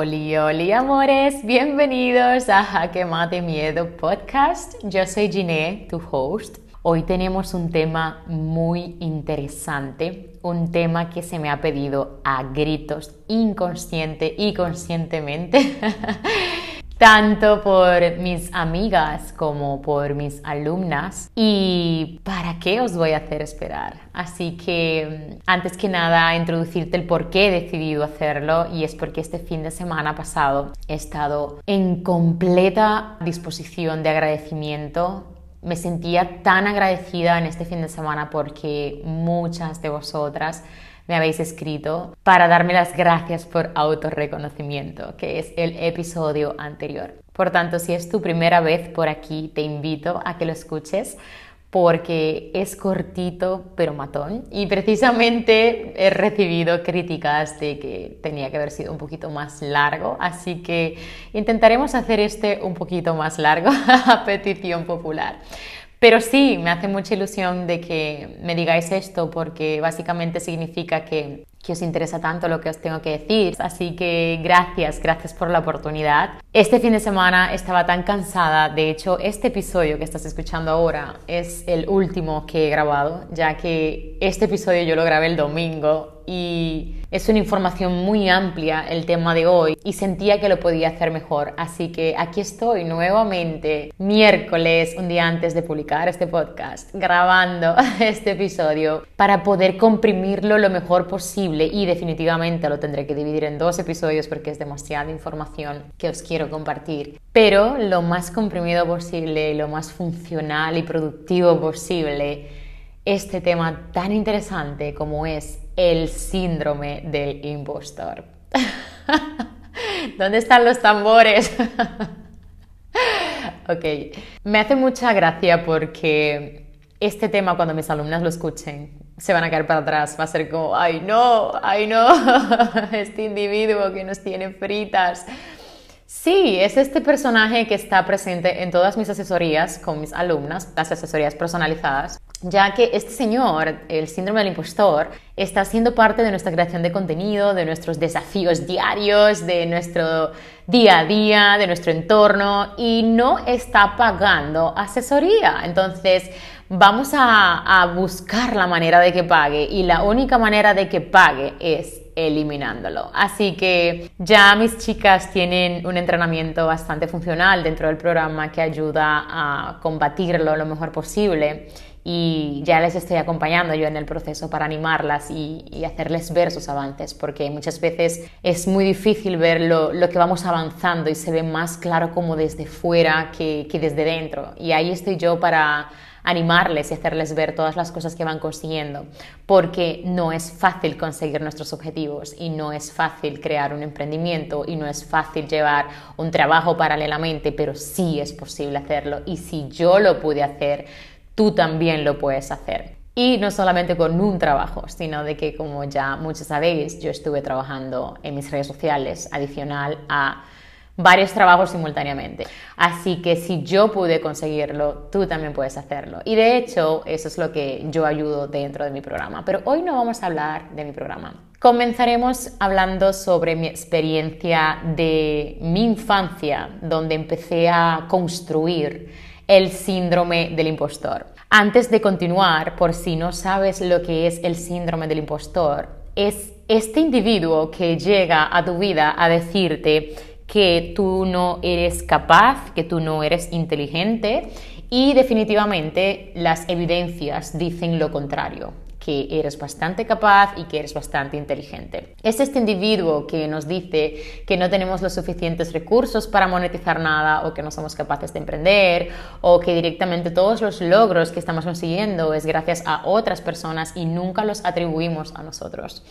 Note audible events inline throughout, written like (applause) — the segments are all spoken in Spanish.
Oli, oli, amores, bienvenidos a Jaque Mate Miedo Podcast. Yo soy Giné, tu host. Hoy tenemos un tema muy interesante, un tema que se me ha pedido a gritos inconsciente y conscientemente. (laughs) (laughs) tanto por mis amigas como por mis alumnas. ¿Y para qué os voy a hacer esperar? Así que mm, antes que nada, introducirte el por qué he decidido hacerlo y es porque este fin de semana pasado he estado en completa disposición de agradecimiento me sentía tan agradecida en este fin de semana porque muchas de vosotras me habéis escrito para darme las gracias por autorreconocimiento, que es el episodio anterior. Por tanto, si es tu primera vez por aquí, te invito a que lo escuches porque es cortito pero matón y precisamente he recibido críticas de que tenía que haber sido un poquito más largo, así que intentaremos hacer este un poquito más largo (laughs) a petición popular. Pero sí, me hace mucha ilusión de que me digáis esto porque básicamente significa que, que, os interesa tanto lo que os tengo que decir. Así que gracias, gracias por la oportunidad. Este fin de semana estaba tan cansada, de hecho este episodio que estás escuchando ahora es el último que he grabado, ya que este episodio yo lo grabé el domingo y es una información muy amplia el tema de hoy y sentía que lo podía hacer mejor. Así que aquí estoy nuevamente, miércoles, un día antes de publicar este podcast, grabando (laughs) este episodio para poder comprimirlo lo mejor posible y definitivamente lo tendré que dividir en dos episodios porque es demasiada información que os quiero compartir. Pero lo más comprimido posible, lo más funcional y productivo posible este tema tan interesante como es el síndrome del impostor. (laughs) ¿Dónde están los tambores? (laughs) ok, me hace mucha gracia porque este tema cuando mis alumnas lo escuchen se van a caer para atrás, va a ser como, ay no, ay no, (laughs) este individuo que nos tiene fritas. Sí, es este personaje que está presente en todas mis asesorías con mis alumnas, las asesorías personalizadas, ya que este señor, el síndrome del impostor, está siendo parte de nuestra creación de contenido, de nuestros desafíos diarios, de nuestro día a día, de nuestro entorno y no está pagando asesoría. Entonces, vamos a, a buscar la manera de que pague y la única manera de que pague es eliminándolo. Así que ya mis chicas tienen un entrenamiento bastante funcional dentro del programa que ayuda a combatirlo lo mejor posible y ya les estoy acompañando yo en el proceso para animarlas y, hacerles ver sus avances, porque muchas veces es muy difícil ver lo, que vamos avanzando y se ve más claro como desde fuera que, que desde dentro. Y ahí estoy yo para animarles y hacerles ver todas las cosas que van consiguiendo, porque no es fácil conseguir nuestros objetivos y no es fácil crear un emprendimiento y no es fácil llevar un trabajo paralelamente, pero sí es posible hacerlo y si yo lo pude hacer, tú también lo puedes hacer. Y no solamente con un trabajo, sino de que, como ya muchos sabéis, yo estuve trabajando en mis redes sociales adicional a varios trabajos simultáneamente. Así que si yo pude conseguirlo, tú también puedes hacerlo. Y de hecho, eso es lo que yo ayudo dentro de mi programa. Pero hoy no vamos a hablar de mi programa. Comenzaremos hablando sobre mi experiencia de mi infancia, donde empecé a construir el síndrome del impostor. Antes de continuar, por si no sabes lo que es el síndrome del impostor, es este individuo que llega a tu vida a decirte que tú no eres capaz, que tú no eres inteligente y definitivamente las evidencias dicen lo contrario que eres bastante capaz y que eres bastante inteligente. Es este individuo que nos dice que no tenemos los suficientes recursos para monetizar nada o que no somos capaces de emprender o que directamente todos los logros que estamos consiguiendo es gracias a otras personas y nunca los atribuimos a nosotros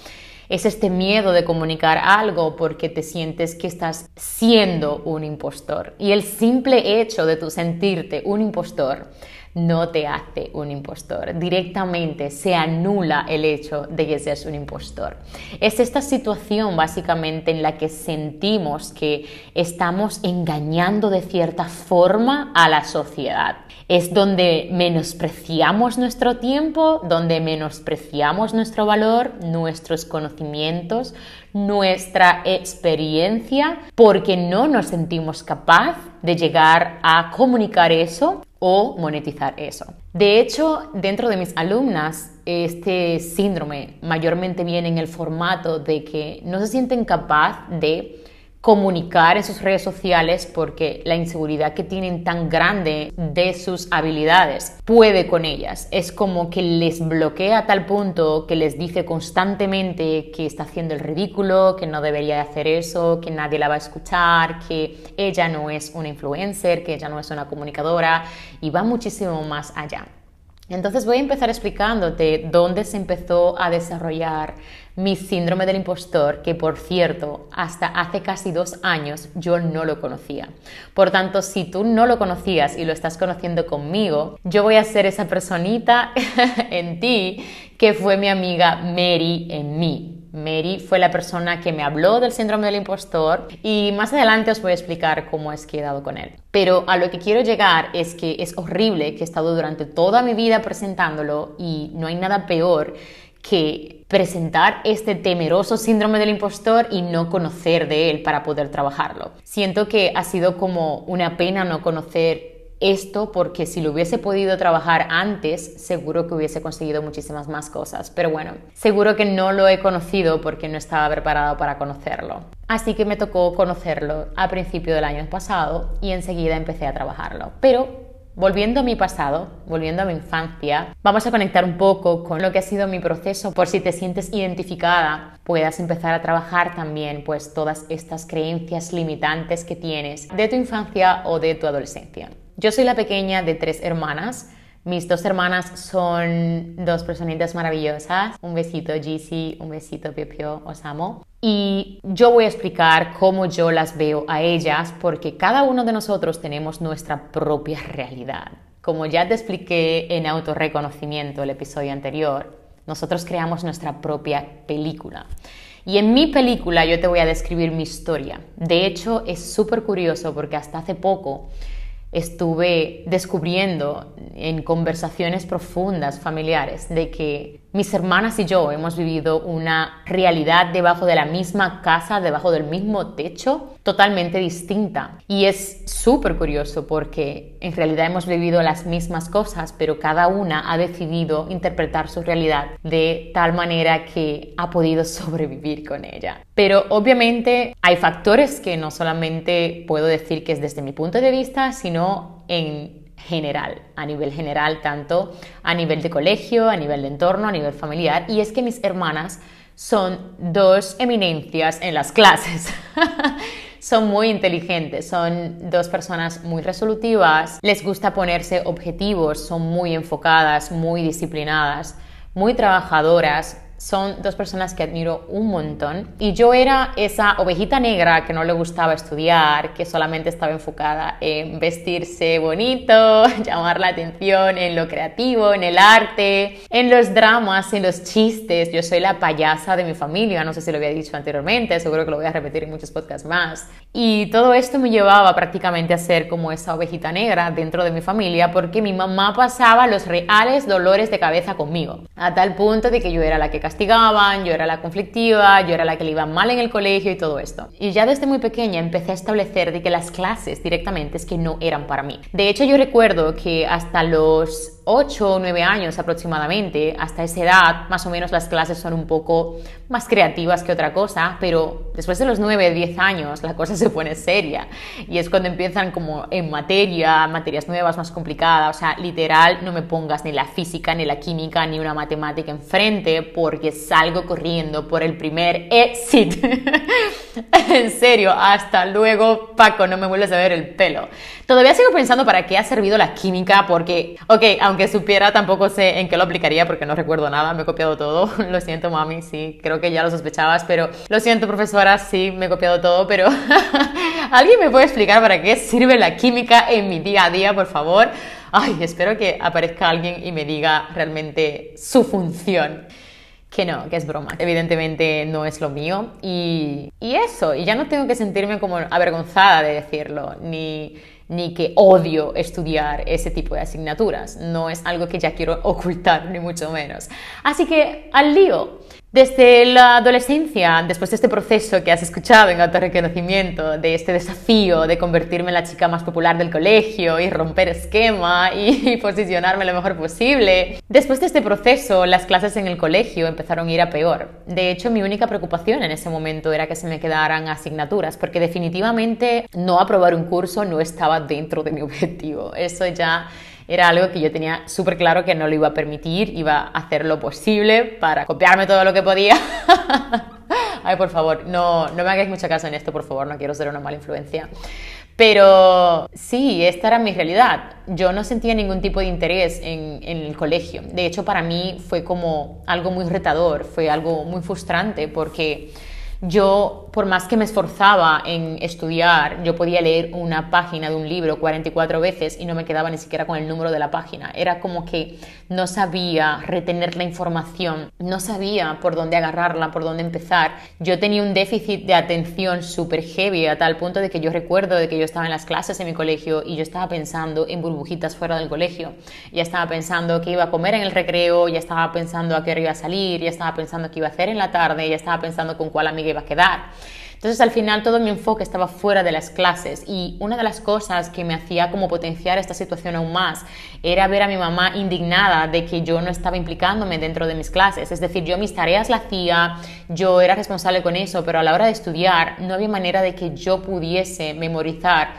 es este miedo de comunicar algo porque te sientes que estás siendo un impostor. Y el simple hecho de tu sentirte un impostor no te hace un impostor. Directamente se anula el hecho de que seas un impostor. Es esta situación básicamente en la que sentimos que estamos engañando de cierta forma a la sociedad. Es donde menospreciamos nuestro tiempo, donde menospreciamos nuestro valor, nuestros conocimientos, nuestra experiencia, porque no nos sentimos capaz de llegar a comunicar eso o monetizar eso. De hecho, dentro de mis alumnas, este síndrome mayormente viene en el formato de que no se sienten capaz de comunicar en sus redes sociales porque la inseguridad que tienen tan grande de sus habilidades puede con ellas. Es como que les bloquea a tal punto que les dice constantemente que está haciendo el ridículo, que no debería hacer eso, que nadie la va a escuchar, que ella no es una influencer, que ella no es una comunicadora y va muchísimo más allá. Entonces voy a empezar explicándote dónde se empezó a desarrollar mi síndrome del impostor, que por cierto, hasta hace casi dos años yo no lo conocía. Por tanto, si tú no lo conocías y lo estás conociendo conmigo, yo voy a ser esa personita (laughs) en ti que fue mi amiga Mary en mí. Mary fue la persona que me habló del síndrome del impostor y más adelante os voy a explicar cómo es que he dado con él. Pero a lo que quiero llegar es que es horrible que he estado durante toda mi vida presentándolo y no hay nada peor que presentar este temeroso síndrome del impostor y no conocer de él para poder trabajarlo. Siento que ha sido como una pena no conocer esto porque si lo hubiese podido trabajar antes, seguro que hubiese conseguido muchísimas más cosas. Pero bueno, seguro que no lo he conocido porque no estaba preparado para conocerlo. Así que me tocó conocerlo a principio del año pasado y enseguida empecé a trabajarlo. Pero Volviendo a mi pasado, volviendo a mi infancia, vamos a conectar un poco con lo que ha sido mi proceso por si te sientes identificada, puedas empezar a trabajar también pues todas estas creencias limitantes que tienes de tu infancia o de tu adolescencia. Yo soy la pequeña de tres hermanas. Mis dos hermanas son dos personitas maravillosas. Un besito Gizzy, un besito Pio Pio, os amo. Y yo voy a explicar cómo yo las veo a ellas porque cada uno de nosotros tenemos nuestra propia realidad. Como ya te expliqué en autorreconocimiento el episodio anterior, nosotros creamos nuestra propia película. Y en mi película yo te voy a describir mi historia. De hecho, es súper curioso porque hasta hace poco estuve descubriendo en conversaciones profundas familiares de que mis hermanas y yo hemos vivido una realidad debajo de la misma casa, debajo del mismo techo, totalmente distinta. Y es súper curioso porque en realidad hemos vivido las mismas cosas, pero cada una ha decidido interpretar su realidad de tal manera que ha podido (laughs) sobrevivir con ella. Pero obviamente hay factores que no solamente puedo decir que es desde mi punto de vista, sino en general, a nivel general, tanto a nivel de colegio, a nivel de entorno, a nivel familiar. Y es que mis hermanas son dos eminencias en las clases. (laughs) son muy inteligentes, son dos personas muy resolutivas, les gusta ponerse objetivos, son muy enfocadas, muy disciplinadas, muy trabajadoras, son dos personas que admiro un montón. Y yo era esa ovejita negra que no le gustaba estudiar, que solamente estaba enfocada en vestirse bonito, (laughs) llamar la atención en lo creativo, en el arte, en los dramas, en los chistes. Yo soy la payasa de mi familia, no sé si lo había dicho anteriormente, seguro que lo voy a repetir en muchos podcasts más. Y todo esto me llevaba prácticamente a ser como esa ovejita negra dentro de mi familia porque mi mamá pasaba los reales dolores de cabeza conmigo, a tal punto de que yo era la que castigaban, yo era la conflictiva, yo era la que le iba mal en el colegio y todo esto. Y ya desde muy pequeña empecé a establecer de que las clases directamente es que no eran para mí. De hecho, yo recuerdo que hasta los 8 o 9 años aproximadamente, hasta esa edad, más o menos las clases son un poco más creativas que otra cosa, pero después de los 9, 10 años la cosa (laughs) se pone seria y es cuando empiezan como en materia, materias nuevas, más complicadas, o sea, literal no me pongas ni la física, ni la química, ni una matemática enfrente porque salgo corriendo por el primer exit. (laughs) en serio, hasta luego Paco, no me vuelves a ver el pelo. Todavía sigo pensando para qué ha servido la química porque, ok, aunque que supiera, tampoco sé en qué lo aplicaría porque no recuerdo nada, me he copiado todo. (laughs) Lo siento, mami, sí, creo que ya lo sospechabas, pero lo siento, profesora, sí, me he copiado todo, pero (laughs) ¿alguien me puede explicar para qué sirve la química en mi día a día, por favor? ay, espero que aparezca alguien y me diga realmente su función. Que no, que es broma. Evidentemente no es lo mío. Y, y eso, y ya no tengo que sentirme como avergonzada de decirlo, ni, ni que odio estudiar ese tipo de asignaturas. No es algo que ya quiero ocultar, ni mucho menos. Así que al lío. Desde la adolescencia, después de este proceso que has escuchado en autorreconocimiento, de este desafío de convertirme en la chica más popular del colegio y romper esquema y, (laughs) posicionarme lo mejor posible, después de este proceso las clases en el colegio empezaron a ir a peor. De hecho, mi única preocupación en ese momento era que se me quedaran asignaturas, porque definitivamente no aprobar un curso no estaba dentro de mi (laughs) objetivo. Eso ya era algo que yo tenía súper claro que no lo iba a permitir, iba a hacer lo posible para copiarme todo lo que podía. (laughs) Ay, por favor, no, no me hagáis mucha caso en esto, por favor, no quiero ser una mala influencia. Pero sí, esta era mi realidad. Yo no sentía ningún tipo de interés en, en, el colegio. De hecho, para mí fue como algo muy retador, fue algo muy frustrante porque yo, por más que me esforzaba en estudiar, yo podía leer una página de un libro 44 veces y no me quedaba ni siquiera con el número de la página. Era como que no sabía retener la información, no sabía por dónde agarrarla, por dónde empezar. Yo tenía un déficit de atención súper heavy a tal punto de que yo recuerdo de que yo estaba en las clases en mi colegio y yo estaba pensando en burbujitas fuera del colegio. Ya estaba pensando que iba a comer en el recreo, ya estaba pensando a qué hora iba a salir, ya estaba pensando qué iba a hacer en la tarde, ya estaba pensando con cuál amiga iba a quedar. Entonces al final todo mi enfoque estaba fuera de las clases y una de las cosas que me hacía como potenciar esta situación aún más era ver a mi mamá indignada de que yo no estaba implicándome dentro de mis clases. Es decir, yo mis tareas las hacía, yo era responsable con eso, pero a la hora de estudiar no había manera de que yo pudiese memorizar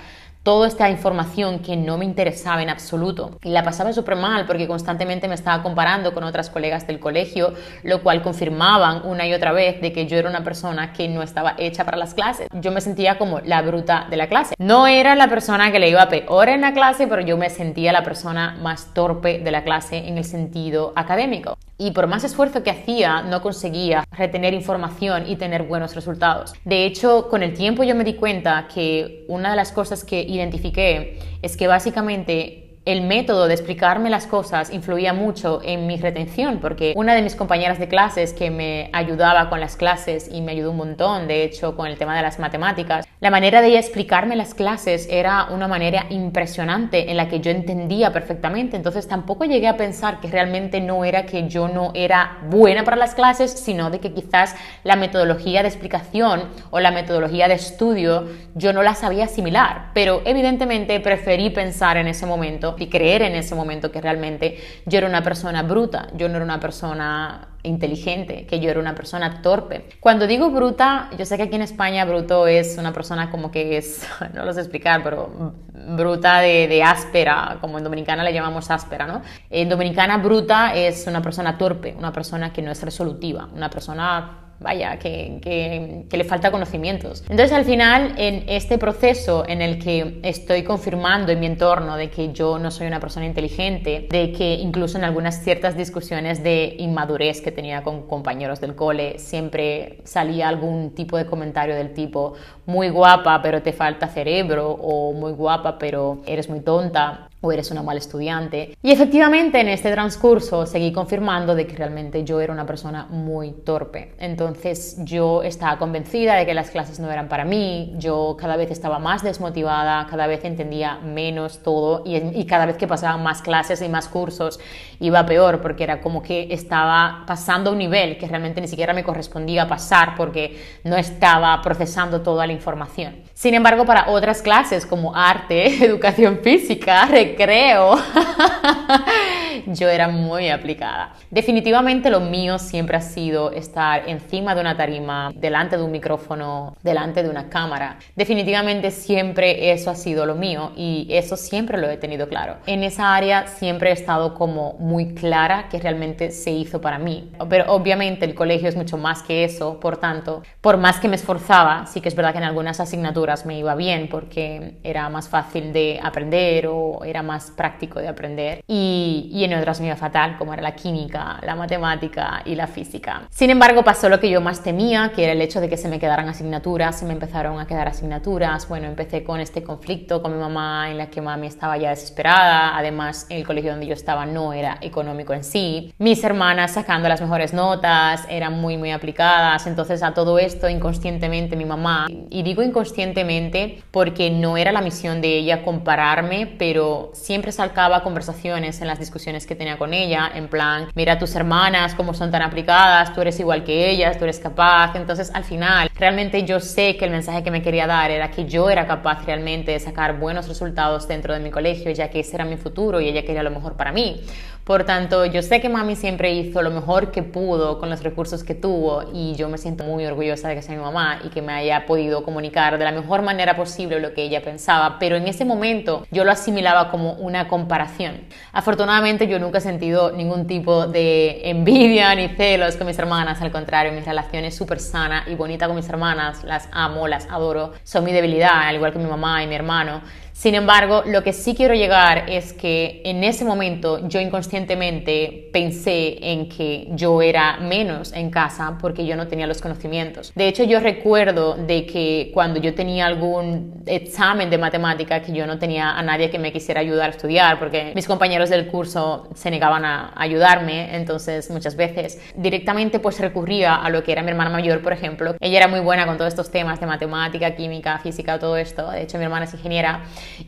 toda esta información que no me interesaba en absoluto. La pasaba súper mal porque constantemente me estaba comparando con otras colegas del colegio, lo cual confirmaban una y otra vez de que yo era una persona que no estaba hecha para las clases. Yo me sentía como la bruta de la clase. No era la persona que le iba peor en la clase, pero yo me sentía la persona más torpe de la clase en el sentido académico y por más esfuerzo que hacía no conseguía retener información y tener buenos resultados. De hecho, con el tiempo yo me di cuenta que una de las cosas que identifiqué es que básicamente el método de explicarme las cosas influía mucho en mi retención, porque una de mis compañeras de clases que me ayudaba con las clases y me ayudó un montón, de hecho, con el tema de las matemáticas, la manera de ella explicarme las clases era una manera impresionante en la que yo entendía perfectamente, entonces tampoco llegué a pensar que realmente no era que yo no era buena para las clases, sino de que quizás la metodología de explicación o la metodología de estudio yo no la sabía asimilar, pero evidentemente preferí pensar en ese momento y creer en ese momento que realmente yo era una persona bruta, yo no era una persona inteligente, que yo era una persona torpe. Cuando digo bruta, yo sé que aquí en España bruto es una persona como que es, (laughs) no lo sé explicar, pero bruta de, de áspera, como en Dominicana le llamamos áspera, ¿no? En Dominicana bruta es una persona torpe, una persona que no es resolutiva, una persona vaya, que, le falta conocimientos. Entonces al final, en este proceso en el que estoy confirmando en mi entorno de que yo no soy una persona inteligente, de que incluso en algunas ciertas discusiones de inmadurez que tenía con compañeros del cole, siempre salía algún tipo de comentario del tipo, muy guapa pero te falta cerebro o muy guapa pero eres muy tonta o eres una mala estudiante. Y efectivamente en este transcurso seguí confirmando de que realmente yo era una persona muy torpe. Entonces yo estaba convencida de que las clases no eran para mí, yo cada vez estaba más desmotivada, cada vez entendía menos todo y, y cada vez que pasaban más clases y más cursos iba peor porque era como que estaba pasando un nivel que realmente ni siquiera me correspondía pasar porque no estaba procesando toda la información. Sin embargo, para otras clases como arte, (laughs) educación física, creo, (laughs) yo era muy aplicada. Definitivamente lo mío siempre ha sido estar encima de una tarima, delante de un micrófono, delante de una cámara. Definitivamente siempre eso ha sido lo mío y eso siempre lo he tenido claro. En esa área siempre he estado como muy clara que realmente se hizo para mí. Pero obviamente el colegio es mucho más que eso, por tanto, por más que me esforzaba, sí que es verdad que en algunas asignaturas me iba bien porque era más fácil de aprender o era más práctico de aprender. Y, otras me iba fatal, como era la química, la matemática y la física. Sin embargo, pasó lo que yo más temía, que era el hecho de que se me quedaran asignaturas, se me empezaron a quedar asignaturas. Bueno, empecé con este conflicto con mi mamá en la que mami estaba ya desesperada, además el colegio donde yo estaba no era económico en sí. Mis hermanas sacando las mejores notas, eran muy muy aplicadas, entonces a todo esto inconscientemente mi mamá, y digo inconscientemente porque no era la misión de ella compararme, pero siempre salcaba conversaciones en las discusiones que tenía con ella, en plan, mira a tus hermanas cómo son tan aplicadas, tú eres igual que ellas, tú eres capaz, entonces al final realmente yo sé que el mensaje que me quería dar era que yo era capaz realmente de sacar buenos resultados dentro de mi colegio, ya que ese era mi futuro y ella quería lo mejor para mí. Por tanto, yo sé que mami siempre hizo lo mejor que pudo con los recursos que tuvo y yo me siento muy orgullosa de que sea mi mamá y que me haya podido comunicar de la mejor manera posible lo que ella pensaba, pero en ese momento yo lo asimilaba como una comparación. Afortunadamente yo nunca he sentido ningún tipo de envidia ni celos con mis hermanas, al contrario, mis relaciones súper sana y bonita con mis hermanas, las amo, las adoro, son mi debilidad, al igual que mi mamá y mi hermano. Sin embargo, lo que sí quiero llegar es que en ese momento yo inconscientemente pensé en que yo era menos en casa porque yo no tenía los conocimientos. De hecho, yo recuerdo de que cuando yo tenía algún examen de matemática que yo no tenía a nadie que me quisiera ayudar a estudiar porque mis compañeros del curso se negaban a ayudarme, entonces muchas veces directamente pues recurría a lo que era mi hermana mayor, por ejemplo. Ella era muy buena con todos estos temas de matemática, química, física, todo esto. De hecho, mi hermana es ingeniera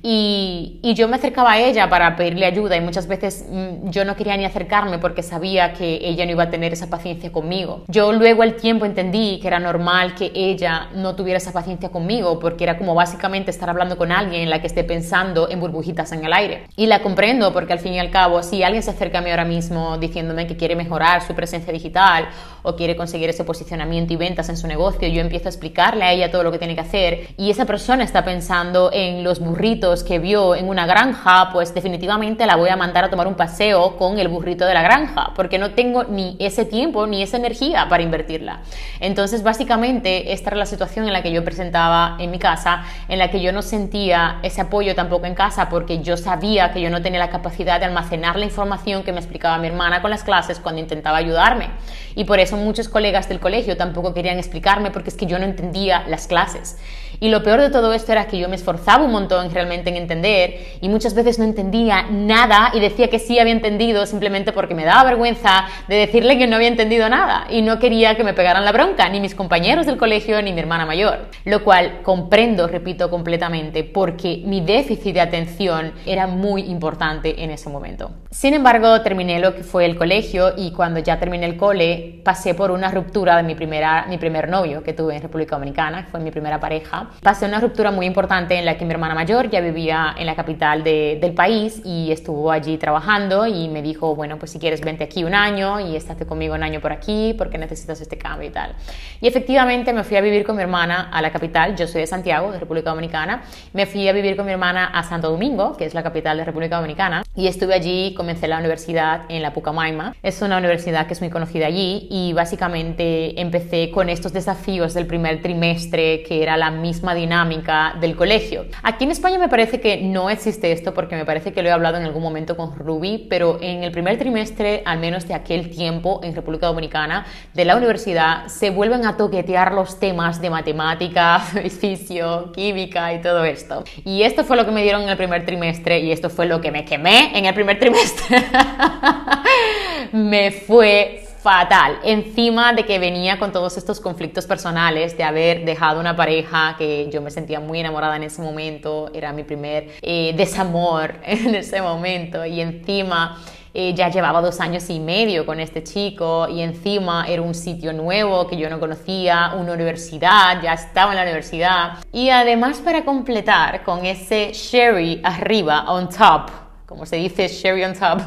y, yo me acercaba a ella para pedirle ayuda y muchas veces mm, yo no quería ni acercarme porque sabía que ella no iba a tener esa paciencia conmigo. Yo luego al tiempo entendí que era normal que ella no tuviera esa paciencia conmigo porque era como básicamente estar hablando con alguien en la que esté pensando en burbujitas en el aire. Y la comprendo porque al fin y al cabo si alguien se acerca a mí ahora mismo diciéndome que quiere mejorar su presencia digital o quiere conseguir ese posicionamiento y ventas en su negocio, yo empiezo a explicarle a ella todo lo que tiene que hacer y esa persona está pensando en los burritos que vio en una granja, pues definitivamente la voy a mandar a tomar un paseo con el burrito de la granja, porque no tengo ni ese tiempo ni esa energía para invertirla. Entonces, básicamente, esta era la situación en la que yo presentaba en mi casa, en la que yo no sentía ese apoyo tampoco en casa, porque yo sabía que yo no tenía la capacidad de almacenar la información que me explicaba mi hermana con las clases cuando intentaba ayudarme. Y por eso muchos colegas del colegio tampoco querían explicarme, porque es que yo no entendía las clases. Y lo peor de todo esto era que yo me esforzaba un montón realmente en entender y muchas veces no entendía nada y decía que sí había entendido simplemente porque me daba vergüenza de decirle que no había entendido nada y no quería que me pegaran la bronca, ni mis compañeros del colegio ni mi hermana mayor. Lo cual comprendo, repito completamente, porque mi déficit de atención era muy importante en ese momento. Sin embargo, terminé lo que fue el colegio y cuando ya terminé el cole pasé por una ruptura de mi, primera, mi primer novio que tuve en República Dominicana, que fue mi primera pareja pasé una ruptura muy importante en la que mi hermana mayor ya vivía en la capital del país y estuvo allí trabajando y me dijo, bueno, pues si quieres vente aquí un año y estate conmigo un año por aquí porque necesitas este cambio y tal. Y efectivamente me fui a vivir con mi hermana a la capital, yo soy de Santiago, de República Dominicana, me fui a vivir con mi hermana a Santo Domingo, que es la capital de República Dominicana, y estuve allí, comencé la universidad en la Pucamaima, es una universidad que es muy conocida allí y básicamente empecé con estos desafíos del primer trimestre que era la misma dinámica del colegio. Aquí en España me parece que no existe esto porque me parece que lo he hablado en algún momento con Ruby, pero en el primer trimestre, al menos de aquel tiempo en República Dominicana, de la universidad, se vuelven a toquetear los temas de matemática, (laughs) fisio, química y todo esto. Y esto fue lo que me dieron en el primer trimestre y esto fue lo que me quemé en el primer trimestre. (laughs) me fue fatal. Encima de que venía con todos estos conflictos personales de haber dejado una pareja que yo me sentía muy enamorada en ese momento, era mi primer eh, desamor (laughs) en ese momento y encima... Eh, ya llevaba dos años y medio con este chico y encima era un sitio nuevo que yo no conocía, una universidad, ya estaba en la universidad. Y además para completar con ese sherry arriba, on top, como se dice, sherry on top,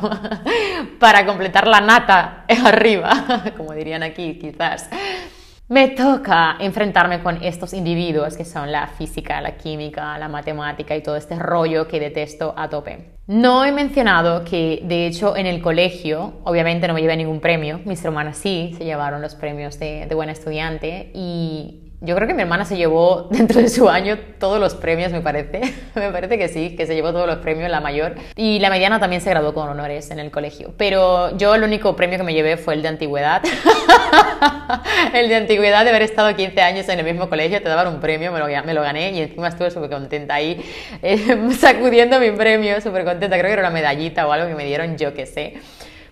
(laughs) para completar la nata (laughs) arriba, como dirían aquí quizás. Me toca enfrentarme con estos individuos que son la física, la química, la matemática y todo este rollo que detesto a tope. No he mencionado que, de hecho, en el colegio, obviamente no me llevé ningún premio, mis hermanas sí se llevaron los premios de, de buena estudiante y yo creo que mi hermana se llevó (laughs) dentro de su año todos los premios, me parece. (laughs) me parece que sí, que se llevó todos los premios, la mayor. Y la mediana también se graduó con honores en el colegio. Pero yo el único premio que me llevé fue el de antigüedad. (laughs) el de antigüedad de haber estado 15 años en el mismo colegio, te daban un premio, me lo, me lo gané y encima estuve súper contenta ahí, eh, sacudiendo mi premio, súper contenta. Creo que era una medallita o algo que me dieron, yo que sé.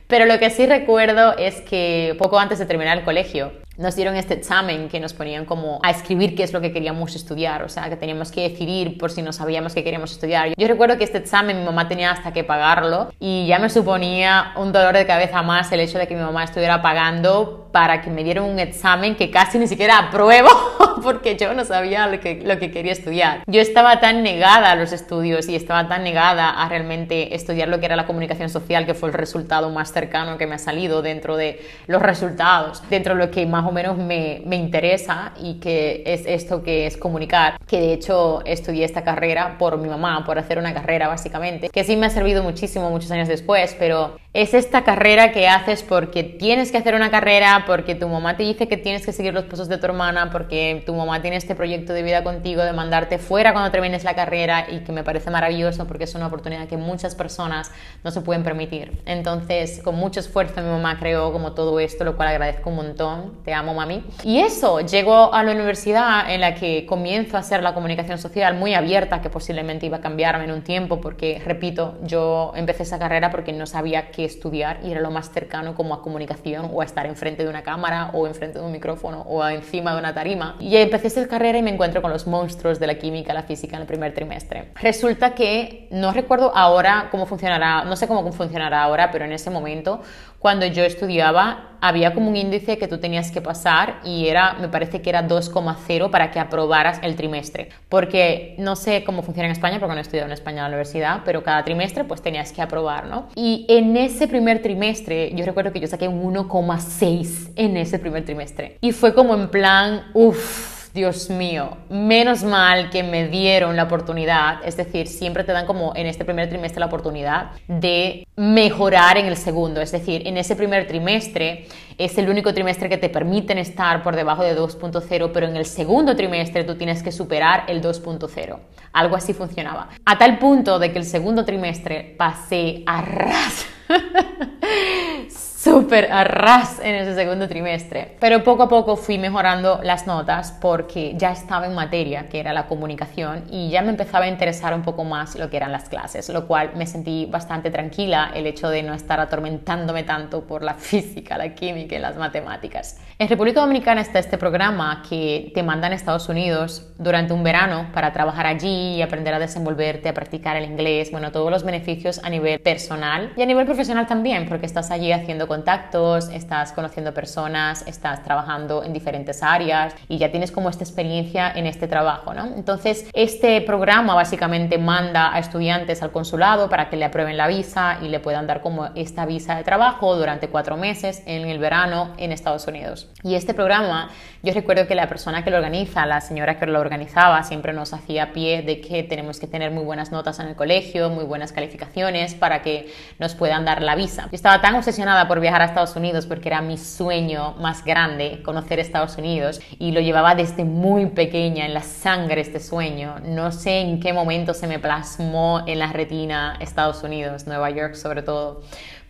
Pero lo que sí recuerdo es que poco antes de terminar el colegio, nos dieron este examen que nos ponían como a escribir qué es lo que queríamos estudiar, o sea, que teníamos que decidir por si no sabíamos qué queríamos estudiar. Yo recuerdo que este examen mi mamá tenía hasta que pagarlo y ya me suponía un dolor de cabeza más el hecho de que mi mamá estuviera pagando para que me dieran un examen que casi ni siquiera apruebo (laughs) porque yo no sabía lo que, lo que quería estudiar. Yo estaba tan negada a los estudios y estaba tan negada a realmente estudiar lo que era la comunicación social, que fue el resultado más cercano que me ha salido dentro de los resultados, dentro de lo que más más o menos me, me, interesa y que es esto que es comunicar, que de hecho estudié esta carrera por mi mamá, por hacer una carrera básicamente, que sí me ha servido muchísimo muchos años después, pero es esta carrera que haces porque tienes que hacer una carrera, porque tu mamá te dice que tienes que seguir los pasos de tu hermana, porque tu mamá tiene este proyecto de vida contigo, de mandarte fuera cuando termines la carrera y que me parece maravilloso porque es una oportunidad que muchas personas no se pueden permitir. Entonces, con mucho esfuerzo mi mamá creó como todo esto, lo cual agradezco un montón. Te amo, mami. Y eso, llego a la universidad en la que comienzo a hacer la comunicación social muy abierta, que posiblemente iba a cambiarme en un tiempo, porque, repito, yo empecé esa carrera porque no sabía qué estudiar y era lo más cercano como a comunicación o a estar enfrente de una cámara o enfrente de un micrófono o encima de una tarima. Y empecé esta carrera y me encuentro con los monstruos de la química, la física en el primer trimestre. Resulta que no recuerdo ahora cómo funcionará, no sé cómo funcionará ahora, pero en ese momento cuando yo estudiaba había como un índice que tú tenías que pasar y era, me parece que era 2,0 para que aprobaras el trimestre. Porque no sé cómo funciona en España, porque no he estudiado en España en la universidad, pero cada trimestre pues tenías que aprobar, ¿no? Y en ese primer trimestre, yo recuerdo que yo saqué un 1,6 en ese primer trimestre. Y fue como en plan, uff Dios mío, menos mal que me dieron la oportunidad, es decir, siempre te dan como en este primer trimestre la oportunidad de mejorar en el segundo, es decir, en ese primer trimestre es el único trimestre que te permiten estar por debajo de 2.0, pero en el segundo trimestre tú tienes que superar el 2.0. Algo así funcionaba. A tal punto de que el segundo trimestre pasé a ras. (laughs) súper a ras en ese segundo trimestre. Pero poco a poco fui mejorando las notas porque ya estaba en materia, que era la comunicación, y ya me empezaba a interesar un poco más lo que eran las clases, lo cual me sentí bastante tranquila el hecho de no estar atormentándome tanto por la (laughs) física, la química y las matemáticas. En República Dominicana está este programa que te mandan a Estados Unidos durante un verano para trabajar allí y aprender a desenvolverte, a practicar el inglés, bueno, todos los beneficios a nivel personal y a nivel profesional también, porque estás allí haciendo contactos, estás conociendo personas, estás trabajando en diferentes áreas y ya tienes como esta experiencia en este trabajo, ¿no? Entonces, este programa básicamente manda a estudiantes al consulado para que le aprueben la visa y le puedan dar como esta visa de trabajo durante cuatro meses en el verano en Estados Unidos. Y este programa, yo recuerdo que la persona que lo organiza, la señora que lo organizaba, siempre nos hacía pie de que tenemos que tener muy buenas notas en el colegio, muy buenas calificaciones para que nos puedan dar la visa. Yo estaba tan obsesionada por viajar a Estados Unidos porque era mi sueño más grande conocer Estados Unidos y lo llevaba desde muy pequeña en la sangre este sueño. No sé en qué momento se me plasmó en la retina Estados Unidos, Nueva York sobre todo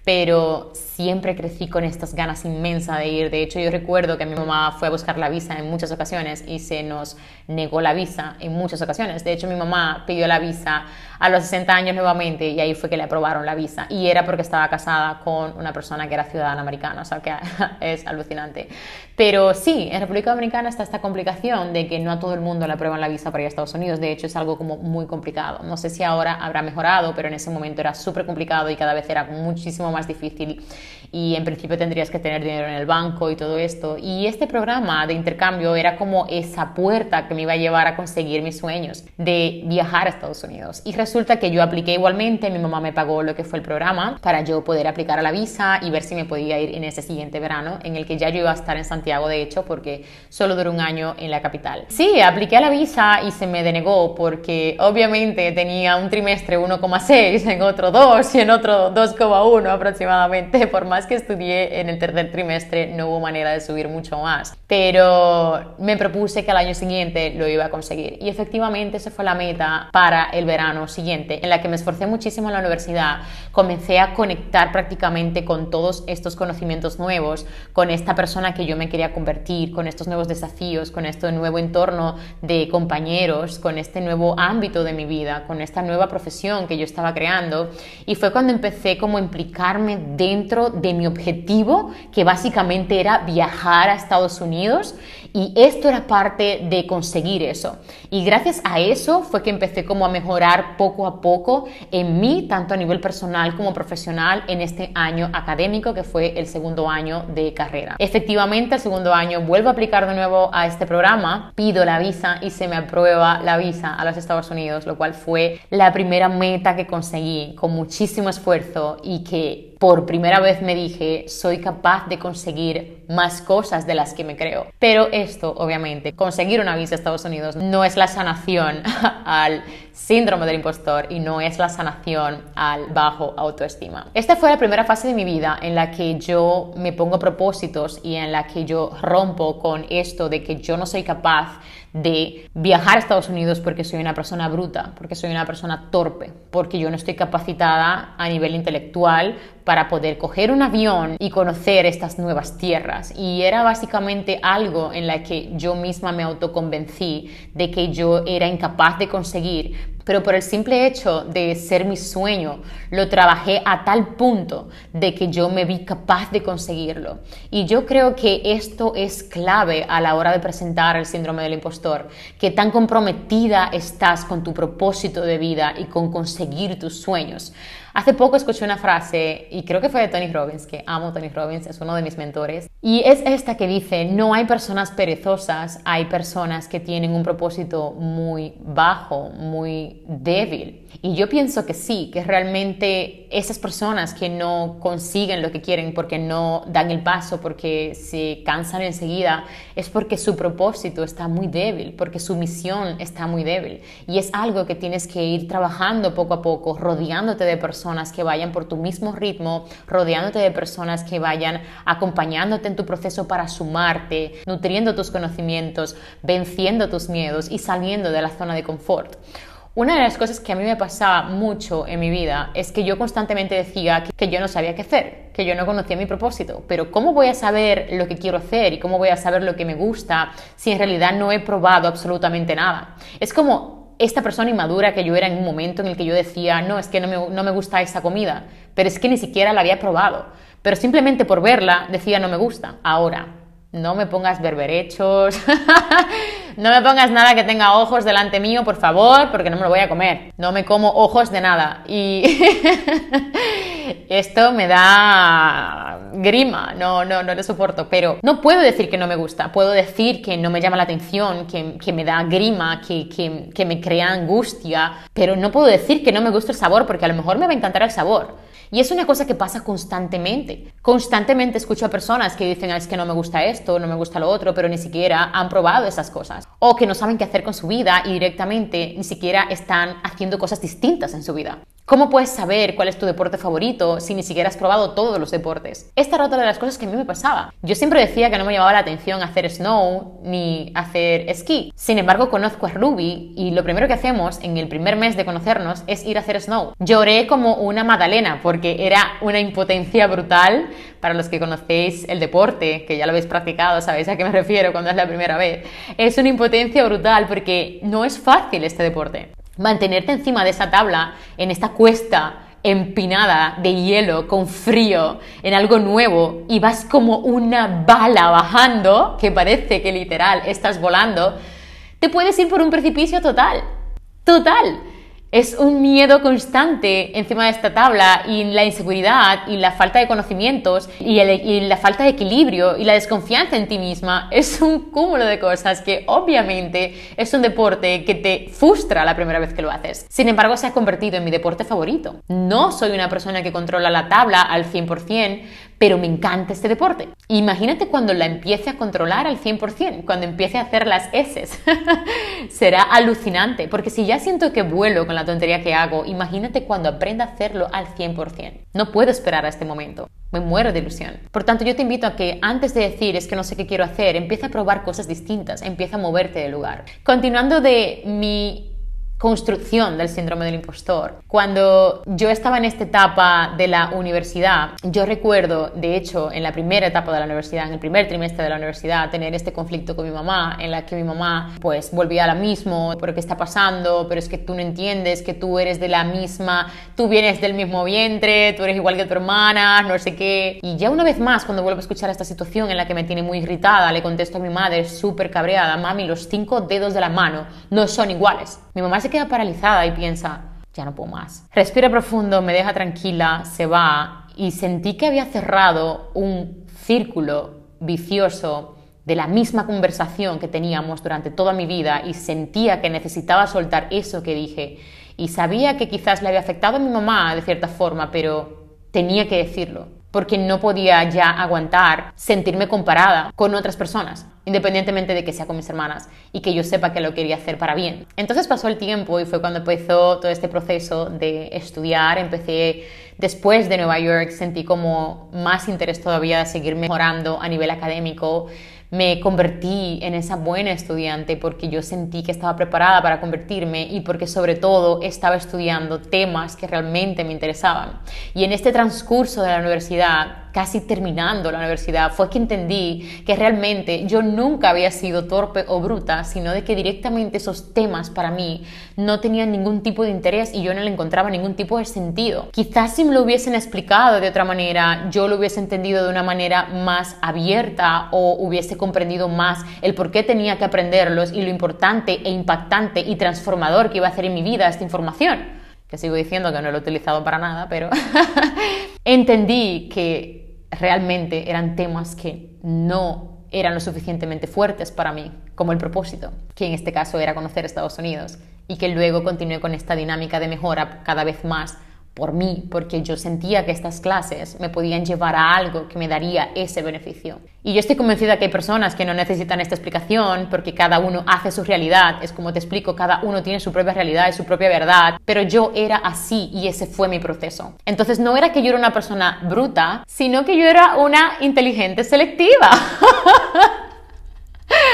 pero siempre crecí con estas ganas inmensas de ir. De hecho, yo recuerdo que mi mamá fue a buscar la visa en muchas ocasiones y se nos negó la visa en muchas ocasiones. De hecho, mi mamá pidió la visa a los 60 años nuevamente y ahí fue que le aprobaron la visa. Y era porque estaba casada con una persona que era ciudadana americana, o sea que (laughs) es alucinante. Pero sí, en República Dominicana está esta complicación de que no a todo el mundo le aprueban la visa para ir a Estados Unidos. De hecho, es algo como muy complicado. No sé si ahora habrá mejorado, pero en ese momento era súper complicado y cada vez era muchísimo más difícil y en principio tendrías que tener dinero en el banco y todo esto. Y este programa de intercambio era como esa puerta que me iba a llevar a conseguir mis sueños de viajar a Estados Unidos. Y resulta que yo apliqué igualmente, mi mamá me pagó lo que fue el programa para yo poder aplicar a la visa y ver si me podía ir en ese siguiente verano, en el que ya yo iba a estar en Santiago, de hecho, porque solo duró un año en la capital. Sí, apliqué a la visa y se me denegó porque obviamente tenía un trimestre 1,6, en otro 2 y en otro 2,1 aproximadamente (laughs) por más que estudié en el tercer trimestre no hubo manera de subir mucho más. Pero me propuse que al año siguiente lo iba a conseguir. Y efectivamente esa fue la meta para el verano siguiente, en la que me esforcé muchísimo en la universidad. Comencé a conectar prácticamente con todos estos conocimientos nuevos, con esta persona que yo me quería convertir, con estos nuevos desafíos, con este nuevo entorno de compañeros, con este nuevo ámbito de mi vida, con esta nueva profesión que yo estaba creando. Y fue cuando empecé como a implicarme dentro de mi objetivo, que básicamente era viajar a Estados Unidos. Y esto era parte de conseguir eso. Y gracias a eso fue que empecé como a mejorar poco a poco en mí, tanto a nivel personal como profesional, en este año académico que fue el segundo año de carrera. Efectivamente, el segundo año vuelvo a aplicar de nuevo a este programa, pido la visa y se me aprueba la visa a los Estados Unidos, lo cual fue la primera meta que conseguí con muchísimo esfuerzo y que por primera vez me dije, soy capaz de conseguir más cosas de las que me creo. Pero esto, obviamente, conseguir una visa a Estados Unidos no es la sanación (laughs) al síndrome del impostor y no es la sanación al bajo autoestima. Esta fue la primera fase de mi vida en la que yo me pongo propósitos y en la que yo rompo con esto de que yo no soy capaz de viajar a Estados Unidos porque soy una persona bruta, porque soy una persona torpe, porque yo no estoy capacitada a nivel intelectual para poder coger un avión y conocer estas nuevas tierras. Y era básicamente algo en la que yo misma me autoconvencí de que yo era incapaz de conseguir pero por el simple hecho de ser mi sueño, lo trabajé a tal punto de que yo me vi capaz de conseguirlo. Y yo creo que esto es clave a la hora de presentar el síndrome del impostor, que tan comprometida estás con tu propósito de vida y con conseguir tus sueños. Hace poco escuché una frase, y creo que fue de Tony Robbins, que amo Tony Robbins, es uno de mis mentores, y es esta que dice, no hay personas perezosas, hay personas que tienen un propósito muy bajo, muy débil. Y yo pienso que sí, que realmente esas personas que no consiguen lo que quieren porque no dan el paso, porque se cansan enseguida, es porque su propósito está muy débil, porque su misión está muy débil. Y es algo que tienes que ir trabajando poco a poco, rodeándote de personas que vayan por tu mismo ritmo, rodeándote de personas que vayan acompañándote en tu proceso para sumarte, nutriendo tus conocimientos, venciendo tus miedos y saliendo de la zona de confort. Una de las cosas que a mí me pasaba mucho en mi vida es que yo constantemente decía que yo no sabía qué hacer, que yo no conocía mi propósito, pero ¿cómo voy a saber lo que quiero hacer y cómo voy a saber lo que me gusta si en realidad no he probado absolutamente nada? Es como esta persona inmadura que yo era en un momento en el que yo decía, no, es que no me, no me gusta esa comida, pero es que ni siquiera la había probado, pero simplemente por verla decía, no me gusta. Ahora, no me pongas berberechos, (laughs) no me pongas nada que tenga ojos delante mío, por favor, porque no me lo voy a comer. No me como ojos de nada. Y (laughs) esto me da grima, no, no, no lo soporto. Pero no puedo decir que no me gusta, puedo decir que no me llama la atención, que, que me da grima, que, que, que me crea angustia, pero no puedo decir que no me gusta el sabor, porque a lo mejor me va a encantar el sabor. Y es una cosa que pasa constantemente. Constantemente escucho a personas que dicen, es que no me gusta esto, no me gusta lo otro, pero ni siquiera han probado esas cosas. O que no saben qué hacer con su vida y directamente ni siquiera están haciendo cosas distintas en su vida. ¿Cómo puedes saber cuál es tu deporte favorito si ni siquiera has probado todos los deportes? Esta era otra de las cosas que a mí me pasaba. Yo siempre decía que no me llamaba la atención hacer snow ni hacer esquí. Sin embargo, conozco a Ruby y lo primero que hacemos en el primer mes de conocernos es ir a hacer snow. Lloré como una magdalena porque era una impotencia brutal. Para los que conocéis el deporte, que ya lo habéis practicado, sabéis a qué me refiero cuando es la primera vez. Es una impotencia brutal porque no es fácil este deporte mantenerte encima de esa tabla, en esta cuesta empinada de hielo, con frío, en algo nuevo, y vas como una bala bajando, que parece que literal estás volando, te puedes ir por un precipicio total. Total es un miedo constante encima de esta tabla y la inseguridad y la falta de conocimientos y, la falta de equilibrio y la desconfianza en ti misma es un cúmulo de cosas que obviamente es un deporte que te frustra la primera vez que lo haces. Sin embargo, se ha convertido en mi deporte favorito. No soy una persona que controla la tabla al 100%, pero me encanta este deporte. Imagínate cuando la empiece a controlar al 100%, cuando empiece a hacer las S. (laughs) Será alucinante, porque si ya siento que vuelo con la tontería que hago, imagínate cuando aprenda a hacerlo al 100%. No puedo esperar a este momento. Me muero de ilusión. Por tanto, yo te invito a que antes de decir es que no sé qué quiero hacer, empieza a probar cosas distintas, empieza a moverte del lugar. Continuando de mi construcción del síndrome del impostor. Cuando yo estaba en esta etapa de la universidad, yo recuerdo, de hecho, en la primera etapa de la universidad, en el primer trimestre de la universidad, tener este conflicto con mi mamá, en la que mi mamá pues volvía a lo mismo, pero ¿qué está pasando? Pero es que tú no entiendes que tú eres de la misma, tú vienes del mismo vientre, tú eres igual que tu hermana, no sé qué. Y ya una vez más, cuando vuelvo a escuchar esta situación en la que me tiene muy irritada, le contesto a mi madre súper cabreada, mami, los cinco dedos de la mano no son iguales. Mi mamá se queda paralizada y piensa, ya no puedo más. Respira profundo, me deja tranquila, se va y sentí que había cerrado un círculo vicioso de la misma conversación que teníamos durante toda mi vida y sentía que necesitaba soltar eso que dije y sabía que quizás le había afectado a mi mamá de cierta forma, pero tenía que decirlo porque no podía ya aguantar sentirme comparada con otras personas independientemente de que sea con mis hermanas y que yo sepa que lo quería hacer para bien. Entonces pasó el tiempo y fue cuando empezó todo este proceso de estudiar, empecé después de Nueva York, sentí como más interés todavía de seguir mejorando a nivel académico, me convertí en esa buena estudiante porque yo sentí que estaba preparada para convertirme y porque sobre todo estaba estudiando temas que realmente me interesaban. Y en este transcurso de la universidad casi terminando la universidad, fue que entendí que realmente yo nunca había sido torpe o bruta, sino de que directamente esos temas para mí no tenían ningún tipo de interés y yo no le encontraba ningún tipo de sentido. Quizás si me lo hubiesen explicado de otra manera, yo lo hubiese entendido de una manera más abierta o hubiese comprendido más el por qué tenía que aprenderlos y lo importante e impactante y transformador que iba a hacer en mi vida esta información que sigo diciendo que no lo he utilizado para nada, pero (laughs) entendí que realmente eran temas que no eran lo suficientemente fuertes para mí, como el propósito, que en este caso era conocer Estados Unidos, y que luego continué con esta dinámica de mejora cada vez más por mí, porque yo sentía que estas clases me podían llevar a algo que me daría ese beneficio. Y yo estoy convencida que hay personas que no necesitan esta explicación porque cada uno hace su realidad, es como te explico, cada uno tiene su propia realidad y su propia verdad, pero yo era así y ese fue mi proceso. Entonces no era que yo era una persona bruta, sino que yo era una inteligente selectiva. (laughs)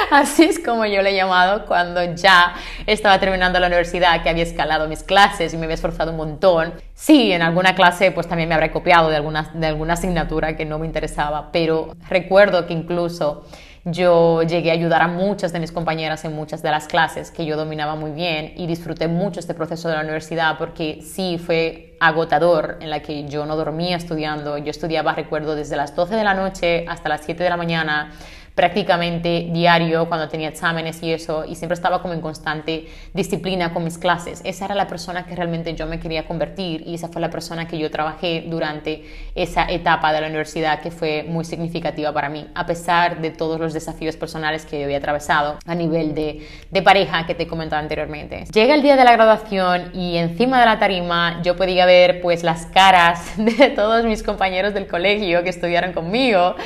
(laughs) Así es como yo le he llamado cuando ya estaba terminando la universidad, que había escalado mis clases y me había esforzado un montón. Sí, en alguna clase pues también me habré copiado de alguna, de alguna asignatura que no me interesaba, pero recuerdo que incluso yo llegué a ayudar a muchas de mis compañeras en muchas de las clases que yo dominaba muy bien y disfruté mucho este proceso de la universidad porque sí fue agotador en la que yo no dormía estudiando. Yo estudiaba, recuerdo, desde las 12 de la noche hasta las 7 de la mañana prácticamente diario cuando tenía exámenes y eso, y siempre estaba como en constante disciplina con mis clases. Esa era la persona que realmente yo me quería convertir y esa fue la persona que yo trabajé durante esa etapa de la universidad que fue muy significativa para mí, a pesar de todos los desafíos personales que yo había atravesado a nivel de, de pareja que te he comentado anteriormente. Llega el día de la graduación y encima de la tarima yo podía ver pues las caras (laughs) de todos mis compañeros del colegio que estudiaron conmigo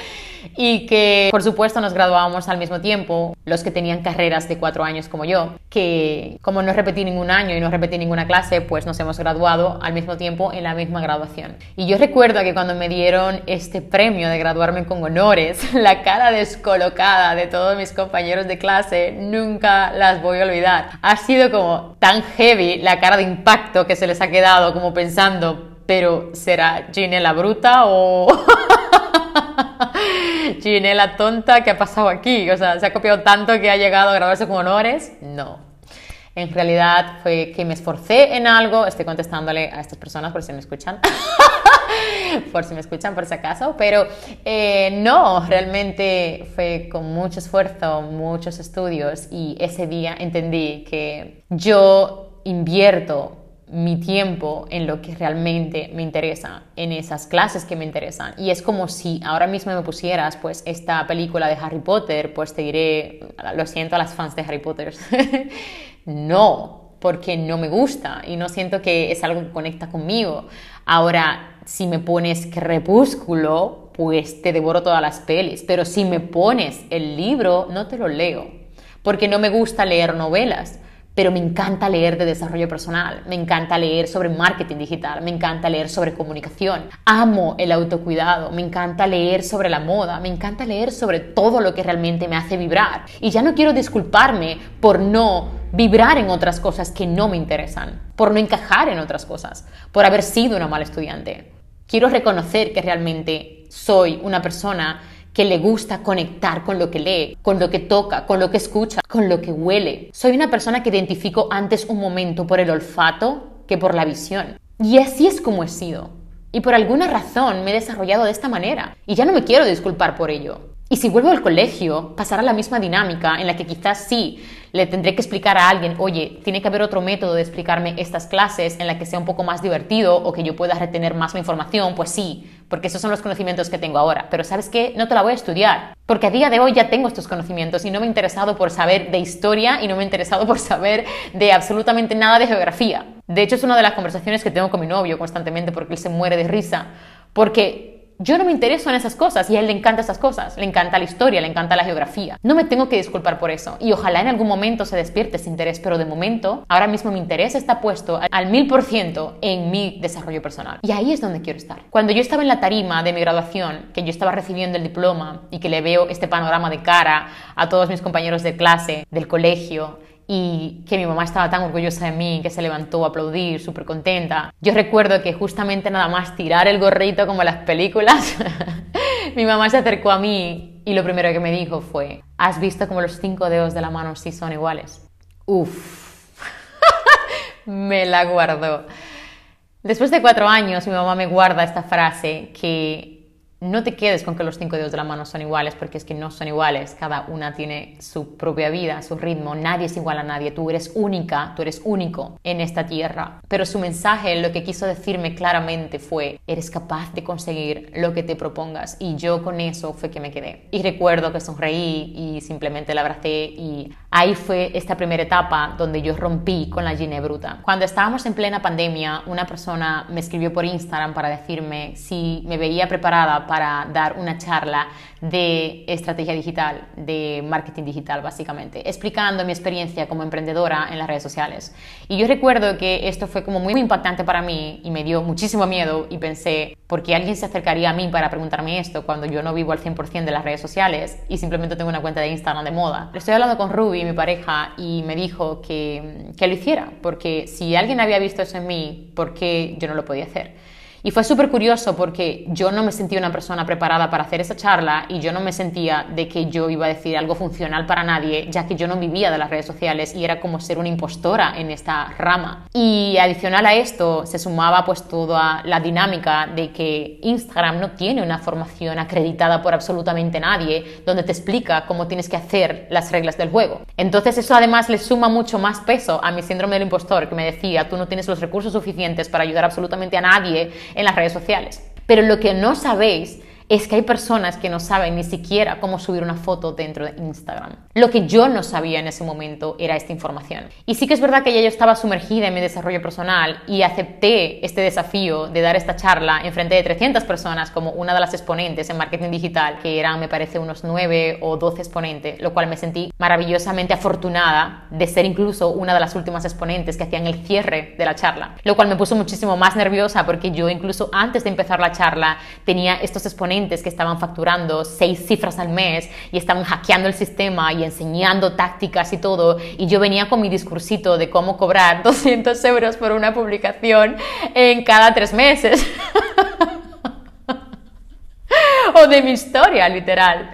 y que por supuesto nos graduábamos al mismo tiempo, los que tenían carreras de cuatro años como yo, que como no repetí ningún año y no repetí ninguna clase, pues nos hemos graduado al mismo tiempo en la misma graduación. Y yo recuerdo que cuando me dieron este premio de graduarme con honores, (laughs) la cara descolocada de todos mis compañeros de clase nunca las voy a olvidar. Ha sido como tan heavy la cara de impacto que se les ha quedado como pensando, pero ¿será Gine la bruta o... (laughs) (laughs) la tonta, ¿qué ha pasado aquí? O sea, ¿se ha copiado tanto que ha llegado a graduarse con honores? No. En realidad fue que me esforcé en algo, estoy contestándole a estas personas por si me escuchan, (laughs) por si me escuchan por si acaso, pero eh, no, realmente fue con mucho esfuerzo, muchos estudios y ese día entendí que yo invierto mi tiempo en lo que realmente me interesa, en esas clases que me interesan. Y es como si ahora mismo me pusieras pues esta película de Harry Potter, pues te diré, lo siento a las fans de Harry Potter, (laughs) no, porque no me gusta y no siento que es algo que conecta conmigo. Ahora, si me pones crepúsculo, pues te devoro todas las pelis, pero si me pones el libro, no te lo leo, porque no me gusta leer novelas pero me encanta leer de desarrollo personal, me encanta leer sobre marketing digital, me encanta leer sobre comunicación, amo el autocuidado, me encanta leer sobre la moda, me encanta leer sobre todo lo que realmente me hace vibrar. Y ya no quiero disculparme por no vibrar en otras cosas que no me interesan, por no encajar en otras cosas, por haber sido una mala estudiante. Quiero reconocer que realmente soy una persona que le gusta conectar con lo que lee, con lo que toca, con lo que escucha, con lo que huele. Soy una persona que identifico antes un momento por el olfato que por la visión. Y así es como he sido. Y por alguna razón me he desarrollado de esta manera. Y ya no me quiero disculpar por ello. Y si vuelvo al colegio, pasará la misma dinámica en la que quizás sí le tendré que explicar a alguien, oye, tiene que haber otro método de explicarme estas clases en la que sea un poco más divertido o que yo pueda retener más la información, pues sí, porque esos son los conocimientos que tengo ahora. Pero ¿sabes qué? No te la voy a estudiar, porque a día de hoy ya tengo estos conocimientos y no me he interesado por saber de historia y no me he interesado por saber de absolutamente nada de geografía. De hecho, es una de las conversaciones que tengo con mi novio constantemente porque él se muere de risa, porque yo no me intereso en esas cosas y a él le encanta esas cosas, le encanta la historia, le encanta la geografía. No me tengo que disculpar por eso y ojalá en algún momento se despierte ese interés, pero de momento, ahora mismo mi interés está puesto al mil por ciento en mi desarrollo personal. Y ahí es donde quiero estar. Cuando yo estaba en la tarima de mi graduación, que yo estaba recibiendo el diploma y que le veo este panorama de cara a todos mis compañeros de clase, del colegio, y que mi mamá estaba tan orgullosa de mí, que se levantó a aplaudir, súper contenta. Yo recuerdo que justamente nada más tirar el gorrito como en las películas, (laughs) mi mamá se acercó a mí y lo primero que me dijo fue, ¿has visto como los cinco dedos de la mano sí son iguales? Uf, (laughs) me la guardó. Después de cuatro años, mi mamá me guarda esta frase que no te quedes con que los cinco dedos de la mano son iguales, porque es que no son iguales. Cada una tiene su propia vida, su ritmo. Nadie es igual a nadie. Tú eres única, tú eres único en esta tierra. Pero su mensaje, lo que quiso decirme claramente fue, eres capaz de conseguir lo que te propongas. Y yo con eso fue que me quedé. Y recuerdo que sonreí y simplemente la abracé y ahí fue esta primera etapa donde yo rompí con la Gine bruta. Cuando estábamos en plena pandemia, una persona me escribió por Instagram para decirme si me veía preparada para dar una charla de estrategia digital, de marketing digital básicamente, explicando mi experiencia como emprendedora en las redes sociales. Y yo recuerdo que esto fue como muy impactante para mí y me dio muchísimo miedo y pensé, ¿por qué alguien se acercaría a mí para preguntarme esto cuando yo no vivo al 100% de las redes sociales y simplemente tengo una cuenta de Instagram de moda? Estoy hablando con Ruby, mi pareja, y me dijo que, que lo hiciera, porque si alguien había visto eso en mí, ¿por qué yo no lo podía hacer? Y fue súper curioso porque yo no me sentía una persona preparada para hacer esa charla y yo no me sentía de que yo iba a decir algo funcional para nadie, ya que yo no vivía de las redes sociales y era como ser una impostora en esta rama. Y adicional a esto se sumaba pues toda la dinámica de que Instagram no tiene una formación acreditada por absolutamente nadie donde te explica cómo tienes que hacer las reglas del juego. Entonces eso además le suma mucho más peso a mi síndrome del impostor que me decía, tú no tienes los recursos suficientes para ayudar absolutamente a nadie en las redes sociales. Pero lo que no sabéis es que hay personas que no saben ni siquiera cómo subir una foto dentro de Instagram. Lo que yo no sabía en ese momento era esta información. Y sí que es verdad que ya yo estaba sumergida en mi desarrollo personal y acepté este desafío de dar esta charla en frente de 300 personas como una de las exponentes en marketing digital, que eran, me parece, unos 9 o 12 exponentes, lo cual me sentí maravillosamente afortunada de ser incluso una de las últimas exponentes que hacían el cierre de la charla, lo cual me puso muchísimo más nerviosa porque yo incluso antes de empezar la charla tenía estos exponentes que estaban facturando seis cifras al mes y estaban hackeando el sistema y enseñando tácticas y todo. Y yo venía con mi discursito de cómo cobrar (laughs) 200 euros por una publicación en cada tres meses. (laughs) o de mi historia, literal.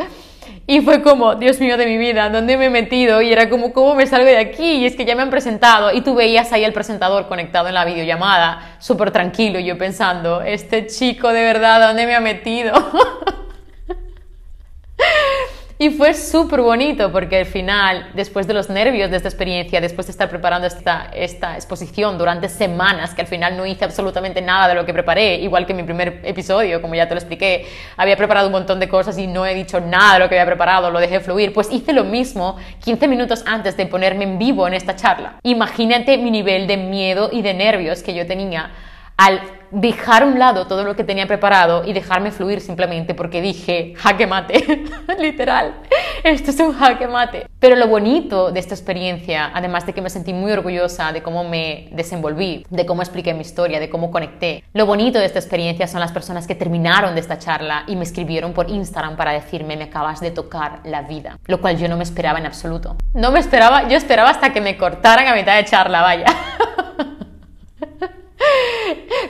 Y fue como, Dios mío de mi vida, ¿dónde me he metido? Y era como, ¿cómo me salgo de aquí? Y es que ya me han presentado. Y tú veías ahí al presentador conectado en la videollamada, súper tranquilo, y yo pensando, este chico de verdad, ¿dónde me ha metido? (laughs) Y fue súper bonito porque al final, después de los nervios de esta experiencia, después de estar preparando esta, esta exposición durante semanas, que al final no hice absolutamente nada de lo que preparé, igual que mi primer episodio, como ya te lo expliqué, había preparado un montón de cosas y no he dicho nada de lo que había preparado, lo dejé fluir, pues hice lo mismo 15 minutos antes de ponerme en vivo en esta charla. Imagínate mi nivel de miedo y de nervios que yo tenía al dejar a un lado todo lo que tenía preparado y dejarme fluir simplemente porque dije, jaque mate, (laughs) literal, esto es un jaque mate. Pero lo bonito de esta experiencia, además de que me sentí muy orgullosa de cómo me desenvolví, de cómo expliqué mi historia, de cómo conecté, lo bonito de esta experiencia son las personas que terminaron de esta charla y me escribieron por Instagram para decirme, me acabas de tocar la vida, lo cual yo no me esperaba en absoluto. No me esperaba, yo esperaba hasta que me cortaran a mitad de charla, vaya. (laughs)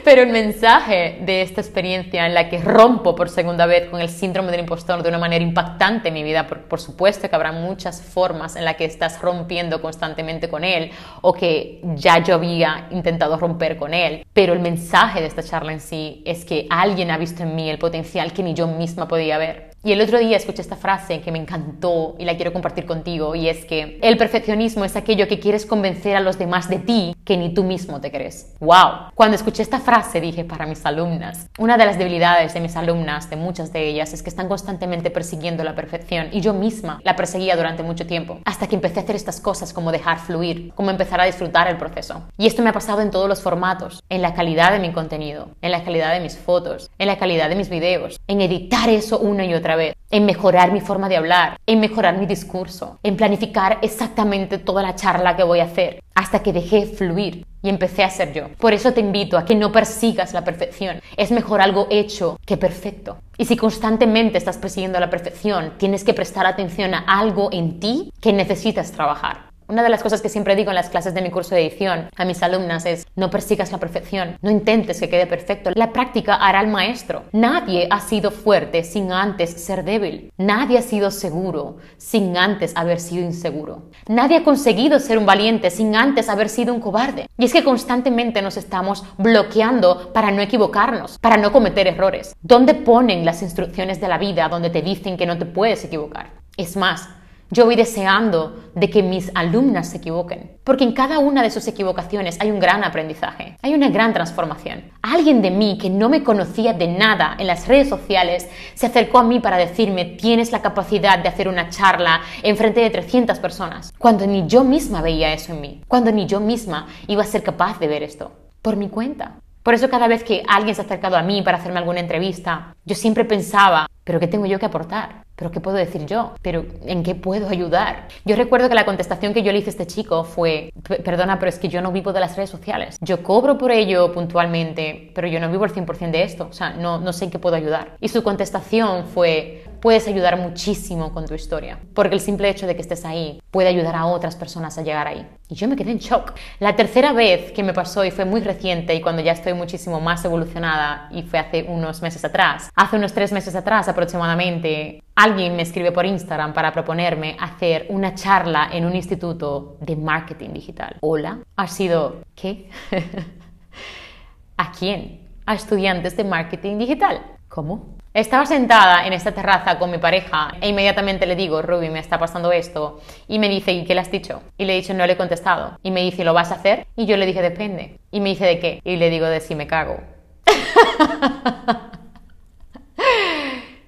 Pero el mensaje de esta experiencia en la que rompo por segunda vez con el síndrome del impostor de una manera impactante en mi vida, por, por supuesto que habrá muchas formas en las que estás rompiendo constantemente con él o que ya yo había intentado romper con él, pero el mensaje de esta charla en sí es que alguien ha visto en mí el potencial que ni yo misma podía ver y el otro día escuché esta frase que me encantó y la quiero compartir contigo y es que el perfeccionismo es aquello que quieres convencer a los demás de ti que ni tú mismo te crees. ¡Wow! Cuando escuché esta frase dije para mis alumnas, una de las debilidades de mis alumnas, de muchas de ellas, es que están constantemente persiguiendo la perfección y yo misma la perseguía durante mucho tiempo, hasta que empecé a hacer estas cosas como dejar fluir, como empezar a disfrutar el proceso. Y esto me ha pasado en todos los formatos, en la calidad de mi contenido, en la calidad de mis fotos, en la calidad de mis videos, en editar eso una y otra vez, en mejorar mi forma de hablar, en mejorar mi discurso, en planificar exactamente toda la charla que voy a hacer, hasta que dejé fluir y empecé a ser yo. Por eso te invito a que no persigas la perfección. Es mejor algo hecho que perfecto. Y si constantemente estás persiguiendo la perfección, tienes que prestar atención a algo en ti que necesitas trabajar. Una de las cosas que siempre digo en las clases de mi curso de edición a mis alumnas es no persigas la perfección, no intentes que quede perfecto. La práctica hará al maestro. Nadie ha sido fuerte sin antes ser débil. Nadie ha sido seguro sin antes haber sido inseguro. Nadie ha conseguido ser un valiente sin antes haber sido un cobarde. Y es que constantemente nos estamos bloqueando para no equivocarnos, para no cometer errores. ¿Dónde ponen las instrucciones de la vida donde te dicen que no te puedes equivocar? Es más, yo voy deseando de que mis alumnas se equivoquen, porque en cada una de sus equivocaciones hay un gran aprendizaje, hay una gran transformación. Alguien de mí que no me conocía de nada en las redes sociales se acercó a mí para decirme tienes la capacidad de hacer una charla en frente de 300 personas, cuando ni yo misma veía eso en mí, cuando ni yo misma iba a ser capaz de ver esto, por mi cuenta. Por eso cada vez que alguien se ha acercado a mí para hacerme alguna entrevista, yo siempre pensaba, pero ¿qué tengo yo que aportar? ¿Pero qué puedo decir yo? ¿Pero en qué puedo ayudar? Yo recuerdo que la contestación que yo le hice a este chico fue, perdona, pero es que yo no vivo de las redes sociales. Yo cobro por ello puntualmente, pero yo no vivo el 100% de esto. O sea, no, no sé en qué puedo ayudar. Y su contestación fue, puedes ayudar muchísimo con tu historia, porque el simple hecho de que estés ahí puede ayudar a otras personas a llegar ahí. Y yo me quedé en shock. La tercera vez que me pasó, y fue muy reciente, y cuando ya estoy muchísimo más evolucionada, y fue hace unos meses atrás, hace unos tres meses atrás aproximadamente, alguien me escribe por Instagram para proponerme hacer una charla en un instituto de marketing digital. Hola, ha sido, ¿qué? (laughs) ¿A quién? A estudiantes de marketing digital. ¿Cómo? Estaba sentada en esta terraza con mi pareja e inmediatamente le digo, Ruby, me está pasando esto. Y me dice, ¿y qué le has dicho? Y le he dicho, no le he contestado. Y me dice, ¿lo vas a hacer? Y yo le dije, depende. Y me dice, ¿de qué? Y le digo, de si me cago. (laughs)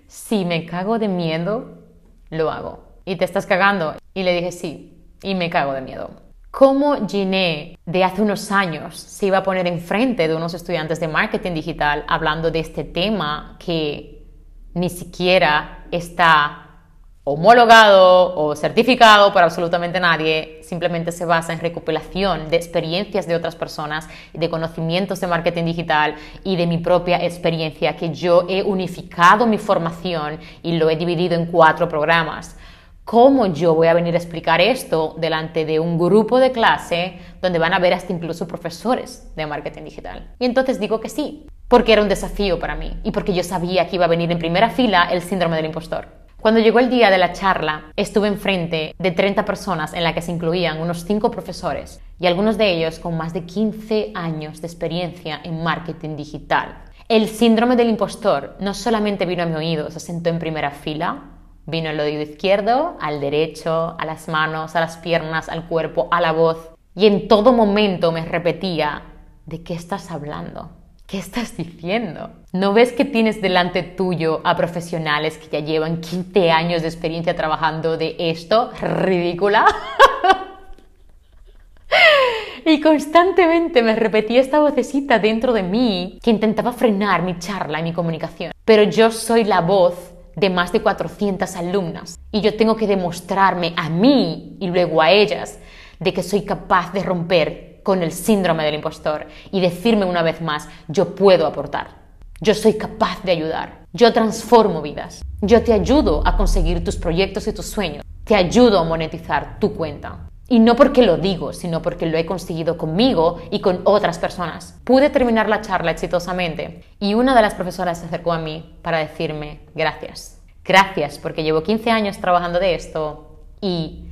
si me cago de miedo, lo hago. ¿Y te estás cagando? Y le dije sí, y me cago de miedo. ¿Cómo Giné de hace unos años se iba a poner enfrente de unos estudiantes de marketing digital hablando de este tema que ni siquiera está homologado o certificado por absolutamente nadie, simplemente se basa en recopilación de experiencias de otras personas, de conocimientos de marketing digital y de mi propia experiencia, que yo he unificado mi formación y lo he dividido en cuatro programas. ¿Cómo yo voy a venir a explicar esto delante de un grupo de clase donde van a ver hasta incluso profesores de marketing digital? Y entonces digo que sí, porque era un desafío para mí y porque yo sabía que iba a venir en primera fila el síndrome del impostor. Cuando llegó el día de la charla, estuve enfrente de 30 personas en la que se incluían unos 5 profesores y algunos de ellos con más de 15 años de experiencia en marketing digital. El síndrome del impostor no solamente vino a mi oído, se sentó en primera fila, vino al oído izquierdo, al derecho, a las manos, a las piernas, al cuerpo, a la voz y en todo momento me repetía, ¿de qué estás hablando? ¿Qué estás diciendo? ¿No ves que tienes delante tuyo a profesionales que ya llevan 15 años de experiencia trabajando de esto? Ridícula. Y constantemente me repetía esta vocecita dentro de mí que intentaba frenar mi charla y mi comunicación. Pero yo soy la voz de más de 400 alumnas y yo tengo que demostrarme a mí y luego a ellas de que soy capaz de romper con el síndrome del impostor y decirme una vez más, yo puedo aportar, yo soy capaz de ayudar, yo transformo vidas, yo te ayudo a conseguir tus proyectos y tus sueños, te ayudo a monetizar tu cuenta. Y no porque lo digo, sino porque lo he conseguido conmigo y con otras personas. Pude terminar la charla exitosamente y una de las profesoras se acercó a mí para decirme gracias. Gracias porque llevo 15 años trabajando de esto y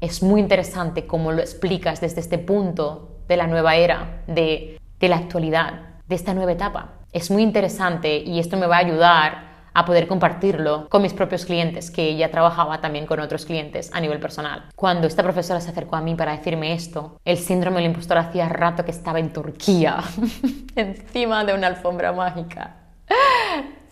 es muy interesante cómo lo explicas desde este punto de la nueva era, de, de la actualidad, de esta nueva etapa. Es muy interesante y esto me va a ayudar a poder compartirlo con mis propios clientes, que ella trabajaba también con otros clientes a nivel personal. Cuando esta profesora se acercó a mí para decirme esto, el síndrome del impostor hacía rato que estaba en Turquía, (laughs) encima de una alfombra mágica.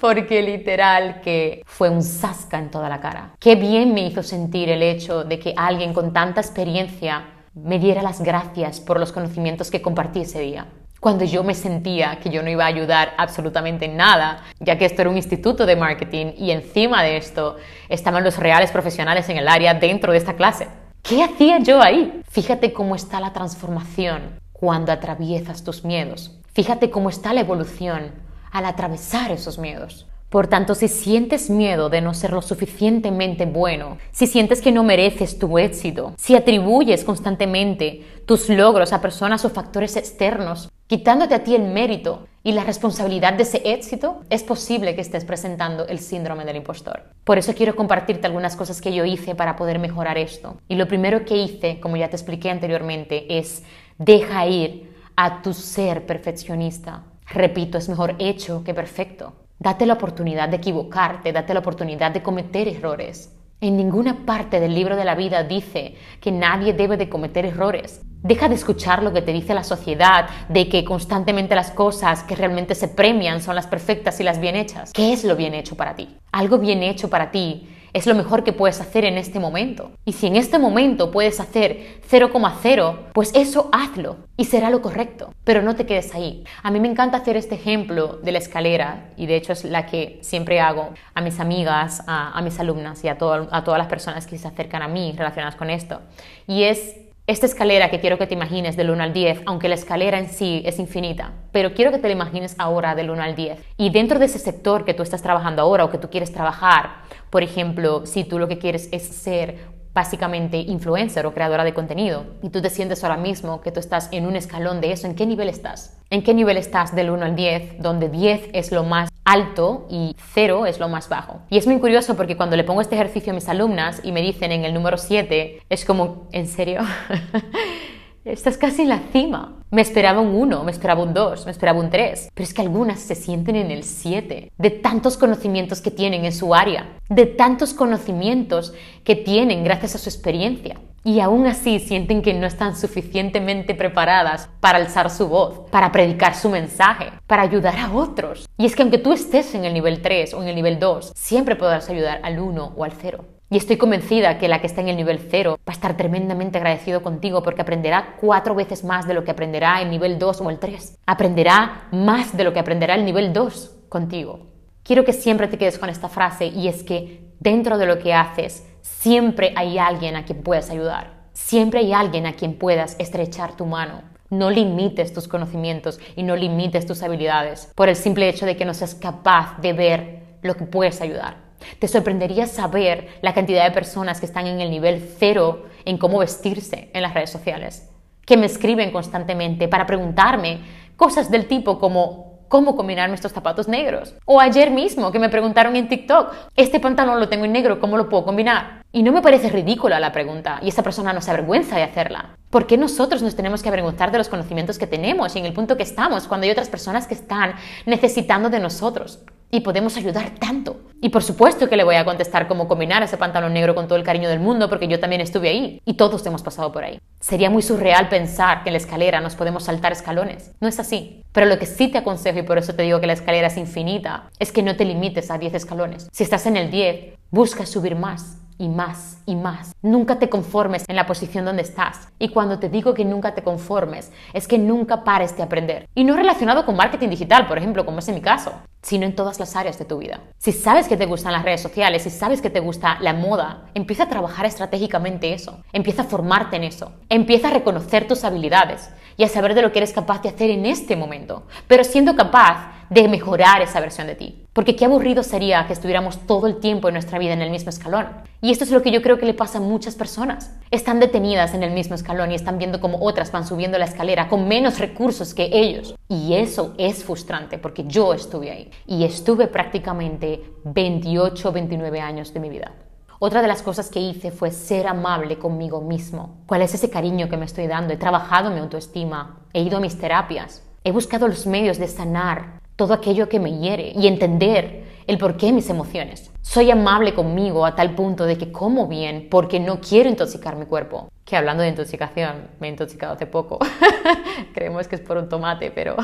Porque literal que fue un sasca en toda la cara. Qué bien me hizo sentir el hecho de que alguien con tanta experiencia me diera las gracias por los conocimientos que compartí ese día cuando yo me sentía que yo no iba a ayudar absolutamente en nada, ya que esto era un instituto de marketing y encima de esto estaban los reales profesionales en el área dentro de esta clase. ¿Qué hacía yo ahí? Fíjate cómo está la transformación cuando atraviesas tus miedos. Fíjate cómo está la evolución al atravesar esos miedos. Por tanto, si sientes miedo de no ser lo suficientemente bueno, si sientes que no mereces tu éxito, si atribuyes constantemente tus logros a personas o factores externos, quitándote a ti el mérito y la responsabilidad de ese éxito, es posible que estés presentando el síndrome del impostor. Por eso quiero compartirte algunas cosas que yo hice para poder mejorar esto. Y lo primero que hice, como ya te expliqué anteriormente, es deja ir a tu ser perfeccionista. Repito, es mejor hecho que perfecto. Date la oportunidad de equivocarte, date la oportunidad de cometer errores. En ninguna parte del libro de la vida dice que nadie debe de cometer errores. Deja de escuchar lo que te dice la sociedad de que constantemente las cosas que realmente se premian son las perfectas y las bien hechas. ¿Qué es lo bien hecho para ti? Algo bien hecho para ti es lo mejor que puedes hacer en este momento. Y si en este momento puedes hacer 0,0, pues eso hazlo y será lo correcto. Pero no te quedes ahí. A mí me encanta hacer este ejemplo de la escalera y de hecho es la que siempre hago a mis amigas, a, mis alumnas y a, a todas las personas que se acercan a mí relacionadas con esto. Y es esta escalera que quiero que te imagines del 1 al 10, aunque la escalera en sí es infinita, pero quiero que te la imagines ahora del 1 al 10. Y dentro de ese sector que tú estás trabajando ahora o que tú quieres trabajar, por ejemplo, si tú lo que quieres es ser básicamente influencer o creadora de contenido y tú te sientes ahora mismo que tú estás en un escalón de eso, ¿en qué nivel estás? ¿En qué nivel estás del 1 al 10, donde 10 es lo más alto y 0 es lo más bajo? Y es muy curioso porque cuando le pongo este ejercicio a mis alumnas y me dicen en el número 7, es como, ¿en serio? (laughs) Estás casi en la cima. Me esperaba un 1, me esperaba un 2, me esperaba un 3. Pero es que algunas se sienten en el 7. De tantos conocimientos que tienen en su área. De tantos conocimientos que tienen gracias a su experiencia. Y aún así sienten que no están suficientemente preparadas para alzar su voz, para predicar su mensaje, para ayudar a otros. Y es que aunque tú estés en el nivel 3 o en el nivel 2, siempre podrás ayudar al 1 o al 0. Y estoy convencida que la que está en el nivel cero va a estar tremendamente agradecido contigo porque aprenderá cuatro veces más de lo que aprenderá el nivel 2 o el 3. Aprenderá más de lo que aprenderá el nivel 2 contigo. Quiero que siempre te quedes con esta frase y es que dentro de lo que haces siempre hay alguien a quien puedas ayudar. Siempre hay alguien a quien puedas estrechar tu mano. No limites tus conocimientos y no limites tus habilidades por el simple hecho de que no seas capaz de ver lo que puedes ayudar. Te sorprendería saber la cantidad de personas que están en el nivel cero en cómo vestirse en las redes sociales, que me escriben constantemente para preguntarme cosas del tipo como cómo combinarme estos zapatos negros. O ayer mismo que me preguntaron en TikTok, este pantalón lo tengo en negro, ¿cómo lo puedo combinar? Y no me parece ridícula la pregunta y esa persona no se avergüenza de hacerla. ¿Por qué nosotros nos tenemos que avergonzar de los conocimientos que tenemos y en el punto que estamos cuando hay otras personas que están necesitando de nosotros? Y podemos ayudar tanto. Y por supuesto que le voy a contestar cómo combinar ese pantalón negro con todo el cariño del mundo, porque yo también estuve ahí y todos hemos pasado por ahí. Sería muy surreal pensar que en la escalera nos podemos saltar escalones. No es así. Pero lo que sí te aconsejo, y por eso te digo que la escalera es infinita, es que no te limites a 10 escalones. Si estás en el 10, busca subir más. Y más y más. Nunca te conformes en la posición donde estás. Y cuando te digo que nunca te conformes, es que nunca pares de aprender. Y no relacionado con marketing digital, por ejemplo, como es en mi caso, sino en todas las áreas de tu vida. Si sabes que te gustan las redes sociales, si sabes que te gusta la moda, empieza a trabajar estratégicamente eso. Empieza a formarte en eso. Empieza a reconocer tus habilidades y a saber de lo que eres capaz de hacer en este momento, pero siendo capaz de mejorar esa versión de ti. Porque qué aburrido sería que estuviéramos todo el tiempo en nuestra vida en el mismo escalón. Y esto es lo que yo creo que le pasa a muchas personas. Están detenidas en el mismo escalón y están viendo cómo otras van subiendo la escalera con menos recursos que ellos. Y eso es frustrante porque yo estuve ahí. Y estuve prácticamente 28, 29 años de mi vida. Otra de las cosas que hice fue ser amable conmigo mismo. ¿Cuál es ese cariño que me estoy dando? He trabajado mi autoestima, he ido a mis terapias, he buscado los medios de sanar todo aquello que me hiere y entender el porqué de mis emociones. Soy amable conmigo a tal punto de que como bien porque no quiero intoxicar mi cuerpo. Que hablando de intoxicación, me he intoxicado hace poco. (laughs) Creemos que es por un tomate, pero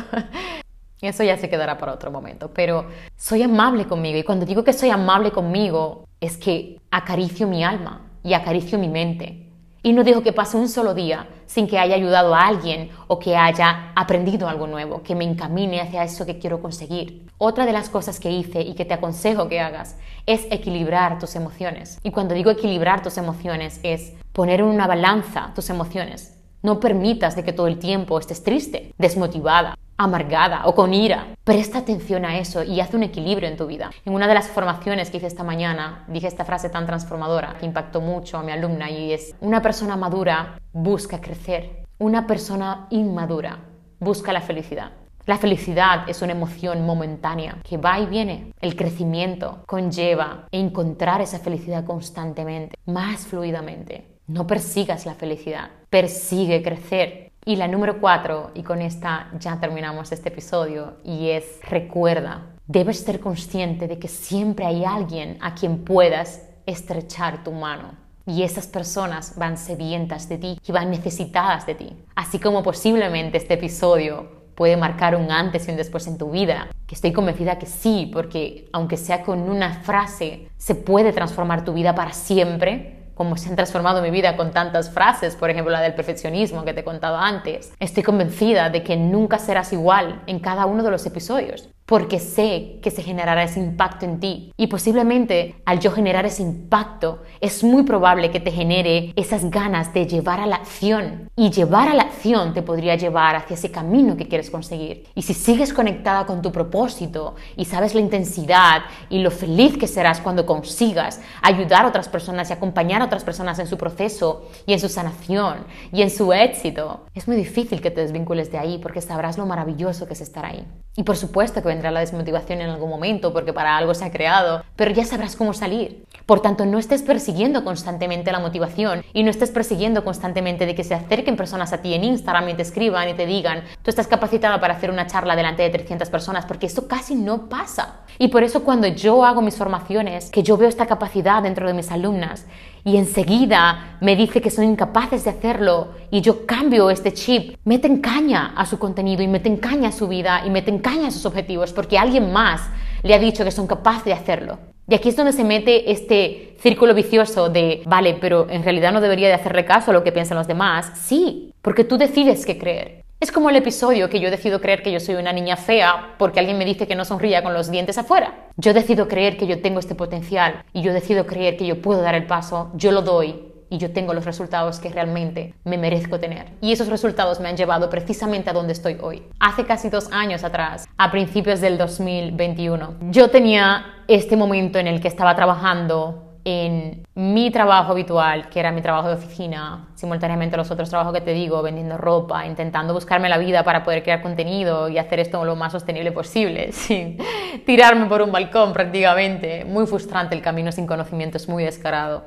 (laughs) eso ya se quedará para otro momento. Pero soy amable conmigo y cuando digo que soy amable conmigo es que acaricio mi alma y acaricio mi mente y no dejo que pase un solo día sin que haya ayudado a alguien o que haya aprendido algo nuevo, que me encamine hacia eso que quiero conseguir. Otra de las cosas que hice y que te aconsejo que hagas es equilibrar tus emociones. Y cuando digo equilibrar tus emociones es poner en una balanza tus emociones. No permitas de que todo el tiempo estés triste, desmotivada, amargada o con ira. Presta atención a eso y haz un equilibrio en tu vida. En una de las formaciones que hice esta mañana dije esta frase tan transformadora que impactó mucho a mi alumna y es, una persona madura busca crecer, una persona inmadura busca la felicidad. La felicidad es una emoción momentánea que va y viene. El crecimiento conlleva encontrar esa felicidad constantemente, más fluidamente. No persigas la felicidad, persigue crecer. Y la número cuatro, y con esta ya terminamos este episodio, y es recuerda, debes ser consciente de que siempre hay alguien a quien puedas estrechar tu mano. Y esas personas van sedientas de ti y van necesitadas de ti. Así como posiblemente este episodio puede marcar un antes y un después en tu vida, que estoy convencida que sí, porque aunque sea con una frase, se puede transformar tu vida para siempre como se han transformado mi vida con tantas frases, por ejemplo la del perfeccionismo que te he contado antes, estoy convencida de que nunca serás igual en cada uno de los episodios porque sé que se generará ese impacto en ti. Y posiblemente al yo generar ese impacto, es muy probable que te genere esas ganas de llevar a la acción. Y llevar a la acción te podría llevar hacia ese camino que quieres conseguir. Y si sigues conectada con tu propósito y sabes la intensidad y lo feliz que serás cuando consigas ayudar a otras personas y acompañar a otras personas en su proceso y en su sanación y en su éxito, es muy difícil que te desvincules de ahí porque sabrás lo maravilloso que es estar ahí. Y por supuesto que vendrá la desmotivación en algún momento porque para algo se ha creado, pero ya sabrás cómo salir. Por tanto, no estés persiguiendo constantemente la motivación y no estés persiguiendo constantemente de que se acerquen personas a ti en Instagram y te escriban y te digan, tú estás capacitado para hacer una charla delante de 300 personas, porque eso casi no pasa. Y por eso cuando yo hago mis formaciones, que yo veo esta capacidad dentro de mis alumnas y enseguida me dice que son incapaces de hacerlo y yo cambio este chip, meten caña a su contenido y meten caña a su vida y meten caña a sus objetivos porque alguien más le ha dicho que son capaces de hacerlo. Y aquí es donde se mete este círculo vicioso de, vale, pero en realidad no debería de hacerle caso a lo que piensan los demás. Sí, porque tú decides qué creer. Es como el episodio que yo decido creer que yo soy una niña fea porque alguien me dice que no sonría con los dientes afuera. Yo decido creer que yo tengo este potencial y yo decido creer que yo puedo dar el paso, yo lo doy y yo tengo los resultados que realmente me merezco tener. Y esos resultados me han llevado precisamente a donde estoy hoy. Hace casi dos años atrás, a principios del 2021, yo tenía este momento en el que estaba trabajando en mi trabajo habitual, que era mi trabajo de oficina, simultáneamente los otros trabajos que te digo, vendiendo ropa, intentando buscarme la vida para poder crear contenido y hacer esto lo más sostenible posible, (laughs) sin tirarme por un balcón prácticamente. Muy frustrante el camino sin conocimiento, es muy descarado.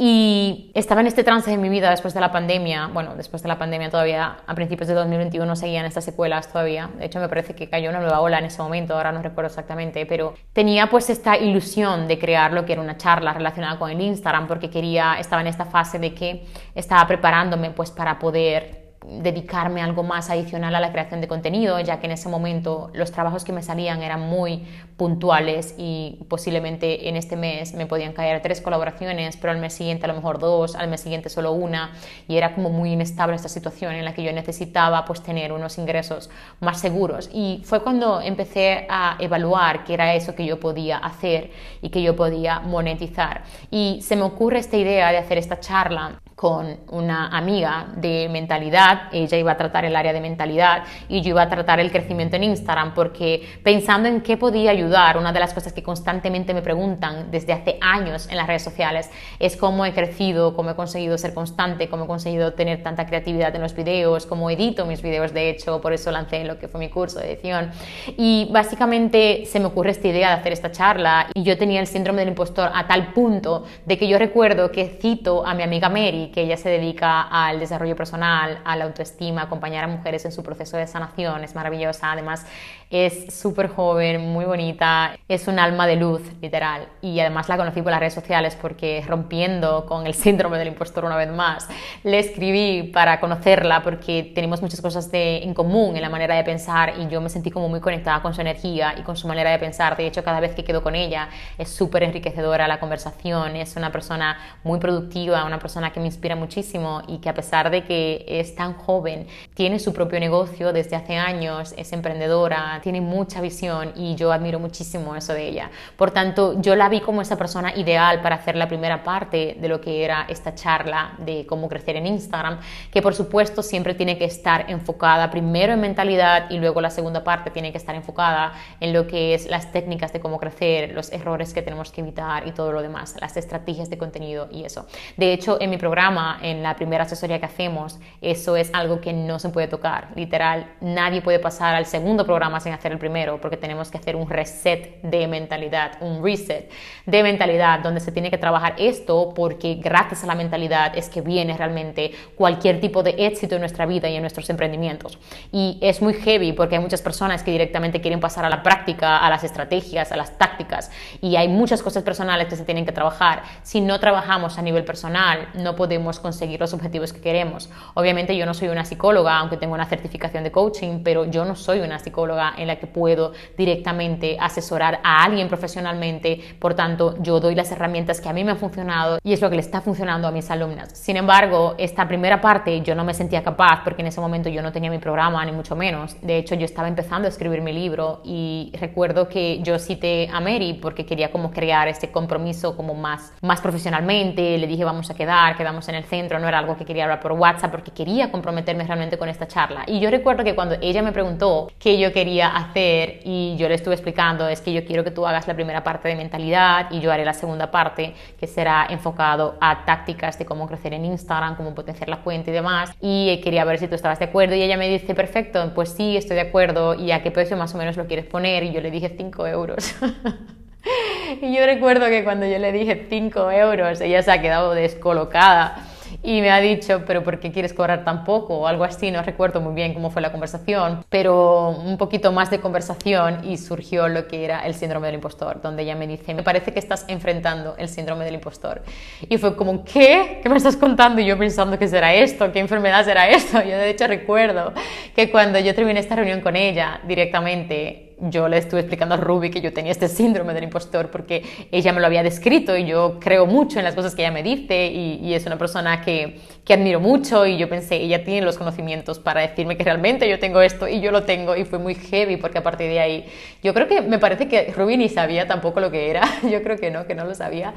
Y estaba en este trance de mi vida después de la pandemia, bueno, después de la pandemia todavía, a principios de 2021 seguían estas secuelas todavía, de hecho me parece que cayó una nueva ola en ese momento, ahora no recuerdo exactamente, pero tenía pues esta ilusión de crear lo que era una charla relacionada con el Instagram porque quería, estaba en esta fase de que estaba preparándome pues para poder dedicarme algo más adicional a la creación de contenido, ya que en ese momento los trabajos que me salían eran muy puntuales y posiblemente en este mes me podían caer tres colaboraciones, pero al mes siguiente a lo mejor dos, al mes siguiente solo una y era como muy inestable esta situación en la que yo necesitaba pues tener unos ingresos más seguros. Y fue cuando empecé a evaluar qué era eso que yo podía hacer y que yo podía monetizar. Y se me ocurre esta idea de hacer esta charla con una amiga de mentalidad, ella iba a tratar el área de mentalidad y yo iba a tratar el crecimiento en Instagram porque pensando en qué podía ayudar, una de las cosas que constantemente me preguntan desde hace años en las redes sociales es cómo he crecido, cómo he conseguido ser constante, cómo he conseguido tener tanta creatividad en los videos, cómo edito mis videos de hecho, por eso lancé lo que fue mi curso de edición. Y básicamente se me ocurre esta idea de hacer esta charla y yo tenía el síndrome del impostor a tal punto de que yo recuerdo que cito a mi amiga Mary que ella se dedica al desarrollo personal, a la autoestima, acompañar a mujeres en su proceso de sanación, es maravillosa, además es súper joven, muy bonita, es un alma de luz, literal. Y además la conocí por las redes sociales porque rompiendo con el síndrome del impostor una vez más, le escribí para conocerla porque tenemos muchas cosas de, en común en la manera de pensar y yo me sentí como muy conectada con su energía y con su manera de pensar. De hecho, cada vez que quedo con ella es súper enriquecedora la conversación, es una persona muy productiva, una persona que me inspira muchísimo y que a pesar de que es tan joven, tiene su propio negocio desde hace años, es emprendedora, tiene mucha visión y yo admiro muchísimo eso de ella. Por tanto, yo la vi como esa persona ideal para hacer la primera parte de lo que era esta charla de cómo crecer en Instagram, que por supuesto siempre tiene que estar enfocada primero en mentalidad y luego la segunda parte tiene que estar enfocada en lo que es las técnicas de cómo crecer, los errores que tenemos que evitar y todo lo demás, las estrategias de contenido y eso. De hecho, en mi programa, en la primera asesoría que hacemos, eso es algo que no se puede tocar. Literal, nadie puede pasar al segundo programa hacer el primero, porque tenemos que hacer un reset de mentalidad, un reset de mentalidad, donde se tiene que trabajar esto, porque gracias a la mentalidad es que viene realmente cualquier tipo de éxito en nuestra vida y en nuestros emprendimientos. Y es muy heavy porque hay muchas personas que directamente quieren pasar a la práctica, a las estrategias, a las tácticas, y hay muchas cosas personales que se tienen que trabajar. Si no trabajamos a nivel personal, no podemos conseguir los objetivos que queremos. Obviamente yo no soy una psicóloga, aunque tengo una certificación de coaching, pero yo no soy una psicóloga en la que puedo directamente asesorar a alguien profesionalmente. Por tanto, yo doy las herramientas que a mí me han funcionado y es lo que le está funcionando a mis alumnas. Sin embargo, esta primera parte yo no me sentía capaz porque en ese momento yo no tenía mi programa, ni mucho menos. De hecho, yo estaba empezando a escribir mi libro y recuerdo que yo cité a Mary porque quería como crear este compromiso como más, más profesionalmente. Le dije, vamos a quedar, quedamos en el centro. No era algo que quería hablar por WhatsApp porque quería comprometerme realmente con esta charla. Y yo recuerdo que cuando ella me preguntó qué yo quería hacer y yo le estuve explicando es que yo quiero que tú hagas la primera parte de mentalidad y yo haré la segunda parte que será enfocado a tácticas de cómo crecer en Instagram, cómo potenciar la cuenta y demás. Y quería ver si tú estabas de acuerdo y ella me dice, perfecto, pues sí, estoy de acuerdo y a qué precio más o menos lo quieres poner y yo le dije 5 euros. (laughs) (laughs) y yo recuerdo que cuando yo le dije 5 euros ella se ha quedado descolocada y me ha dicho, pero ¿por qué quieres cobrar tan poco? O algo así, no recuerdo muy bien cómo fue la conversación, pero un poquito más de conversación y surgió lo que era el síndrome del impostor, donde ella me dice, me parece que estás enfrentando el síndrome del impostor. Y fue como, ¿qué? ¿Qué me estás contando? Y yo pensando, ¿qué será esto? ¿Qué enfermedad será esto? (laughs) Yo de hecho recuerdo que cuando yo terminé esta reunión con ella directamente, yo le estuve explicando a Ruby que yo tenía este síndrome del impostor porque ella me lo había descrito y yo creo mucho en las cosas que ella me dice y, es una persona que, que, admiro mucho y yo pensé, ella tiene los conocimientos para decirme que realmente yo tengo esto y yo lo tengo y fue muy heavy porque a partir de ahí yo creo que me parece que Ruby ni sabía tampoco lo que era, (laughs) yo creo que no, que no lo sabía,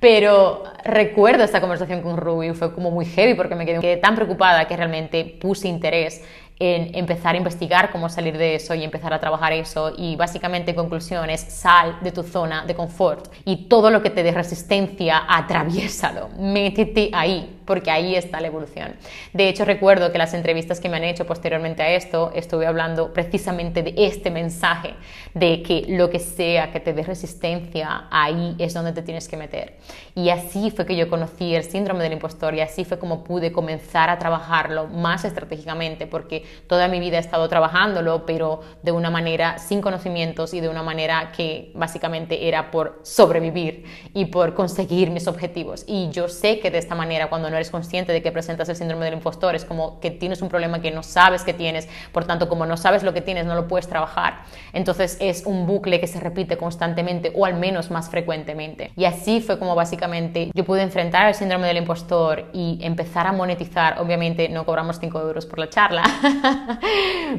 pero recuerdo esta conversación con Ruby, fue como muy heavy porque me quedé tan preocupada que realmente puse interés en empezar a investigar cómo salir de eso y empezar a trabajar eso. Y básicamente, en conclusión, es sal de tu zona de confort. Y todo lo que te dé resistencia, atraviésalo, métete ahí, porque ahí está la evolución. De hecho, recuerdo que las entrevistas que me han hecho posteriormente a esto, estuve hablando precisamente de este mensaje, de que lo que sea que te dé resistencia, ahí es donde te tienes que meter. Y así fue que yo conocí el síndrome del impostor y así fue como pude comenzar a trabajarlo más estratégicamente, porque toda mi vida he estado trabajándolo, pero de una manera sin conocimientos y de una manera que básicamente era por sobrevivir y por conseguir mis objetivos. Y yo sé que de esta manera, cuando no eres consciente de que presentas el síndrome del impostor, es como que tienes un problema que no sabes que tienes, por tanto, como no sabes lo que tienes, no lo puedes trabajar. Entonces es un bucle que se repite constantemente o al menos más frecuentemente. Y así fue como básicamente yo pude enfrentar el síndrome del impostor y empezar a monetizar. Obviamente no cobramos 5 euros por la charla, (laughs)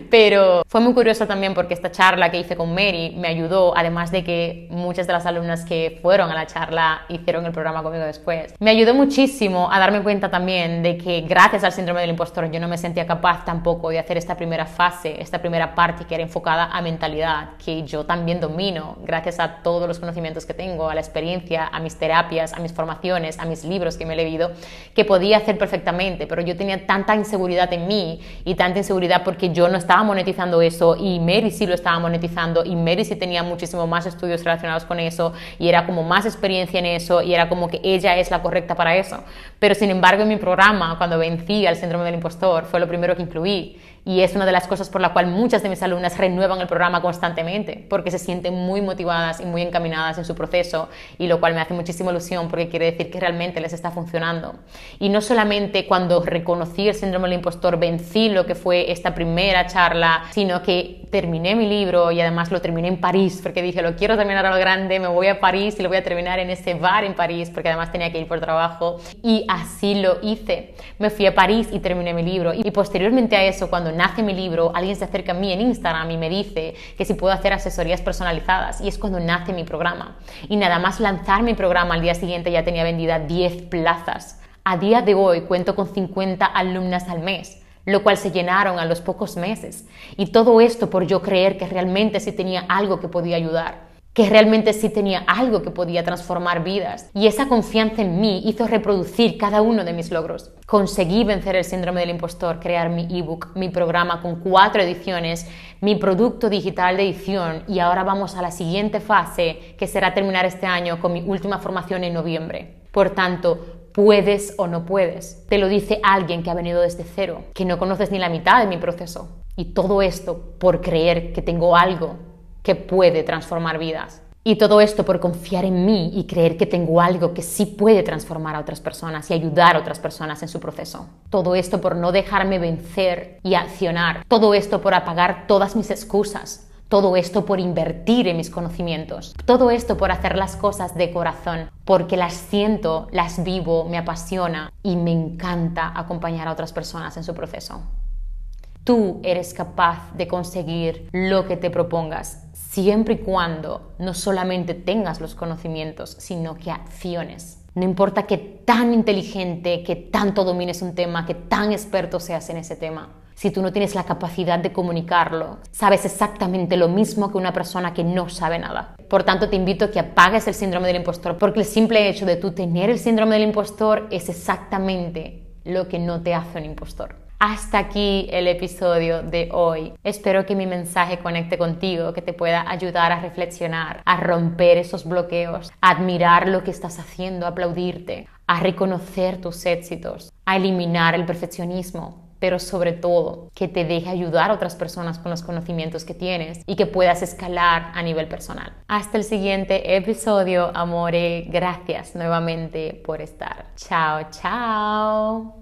pero fue muy curioso también porque esta charla que hice con Mary me ayudó, además de que muchas de las alumnas que fueron a la charla hicieron el programa conmigo después. Me ayudó muchísimo a darme cuenta también de que gracias al síndrome del impostor yo no me sentía capaz tampoco de hacer esta primera fase, esta primera parte que era enfocada a mentalidad, que yo también domino gracias a todos los conocimientos que tengo, a la experiencia, a mis terapias, a mis formaciones, a mis libros que me he leído, que podía hacer perfectamente, pero yo tenía tanta inseguridad en mí y tanta inseguridad porque yo no estaba monetizando eso y Mary sí lo estaba monetizando y Mary sí tenía muchísimo más estudios relacionados con eso y era como más experiencia en eso y era como que ella es la correcta para eso. Pero sin embargo en mi programa, cuando vencí al síndrome del impostor, fue lo primero que incluí y es una de las cosas por la cual muchas de mis alumnas renuevan el programa constantemente, porque se sienten muy motivadas y muy encaminadas en su proceso, y lo cual me hace muchísima ilusión porque quiere decir que realmente les está funcionando. Y no solamente cuando reconocí el síndrome del impostor, vencí lo que fue esta primera charla, sino que terminé mi libro y además lo terminé en París, porque dije, lo quiero terminar a lo grande, me voy a París y lo voy a terminar en ese bar en París, porque además tenía que ir por trabajo, y así lo hice. Me fui a París y terminé mi libro, y posteriormente a eso, cuando nace mi libro, alguien se acerca a mí en Instagram y me dice que si puedo hacer asesorías personalizadas y es cuando nace mi programa. Y nada más lanzar mi programa al día siguiente ya tenía vendida 10 plazas. A día de hoy cuento con 50 alumnas al mes lo cual se llenaron a los pocos meses. Y todo esto por yo creer que realmente sí tenía algo que podía ayudar que realmente sí tenía algo que podía transformar vidas. Y esa confianza en mí hizo reproducir cada uno de mis logros. Conseguí vencer el síndrome del impostor, crear mi ebook, mi programa con cuatro ediciones, mi producto digital de edición y ahora vamos a la siguiente fase que será terminar este año con mi última formación en noviembre. Por tanto, puedes o no puedes. Te lo dice alguien que ha venido desde cero, que no conoces ni la mitad de mi proceso. Y todo esto por creer que tengo algo que puede transformar vidas. Y todo esto por confiar en mí y creer que tengo algo que sí puede transformar a otras personas y ayudar a otras personas en su proceso. Todo esto por no dejarme vencer y accionar. Todo esto por apagar todas mis excusas. Todo esto por invertir en mis conocimientos. Todo esto por hacer las cosas de corazón, porque las siento, las vivo, me apasiona y me encanta acompañar a otras personas en su proceso. Tú eres capaz de conseguir lo que te propongas siempre y cuando no solamente tengas los conocimientos, sino que acciones. No importa qué tan inteligente, que tanto domines un tema, que tan experto seas en ese tema. Si tú no tienes la capacidad de comunicarlo, sabes exactamente lo mismo que una persona que no sabe nada. Por tanto, te invito a que apagues el síndrome del impostor, porque el simple hecho de tú tener el síndrome del impostor es exactamente lo que no te hace un impostor. Hasta aquí el episodio de hoy. Espero que mi mensaje conecte contigo, que te pueda ayudar a reflexionar, a romper esos bloqueos, a admirar lo que estás haciendo, a aplaudirte, a reconocer tus éxitos, a eliminar el perfeccionismo, pero sobre todo que te deje ayudar a otras personas con los conocimientos que tienes y que puedas escalar a nivel personal. Hasta el siguiente episodio, amore. Gracias nuevamente por estar. Chao, chao.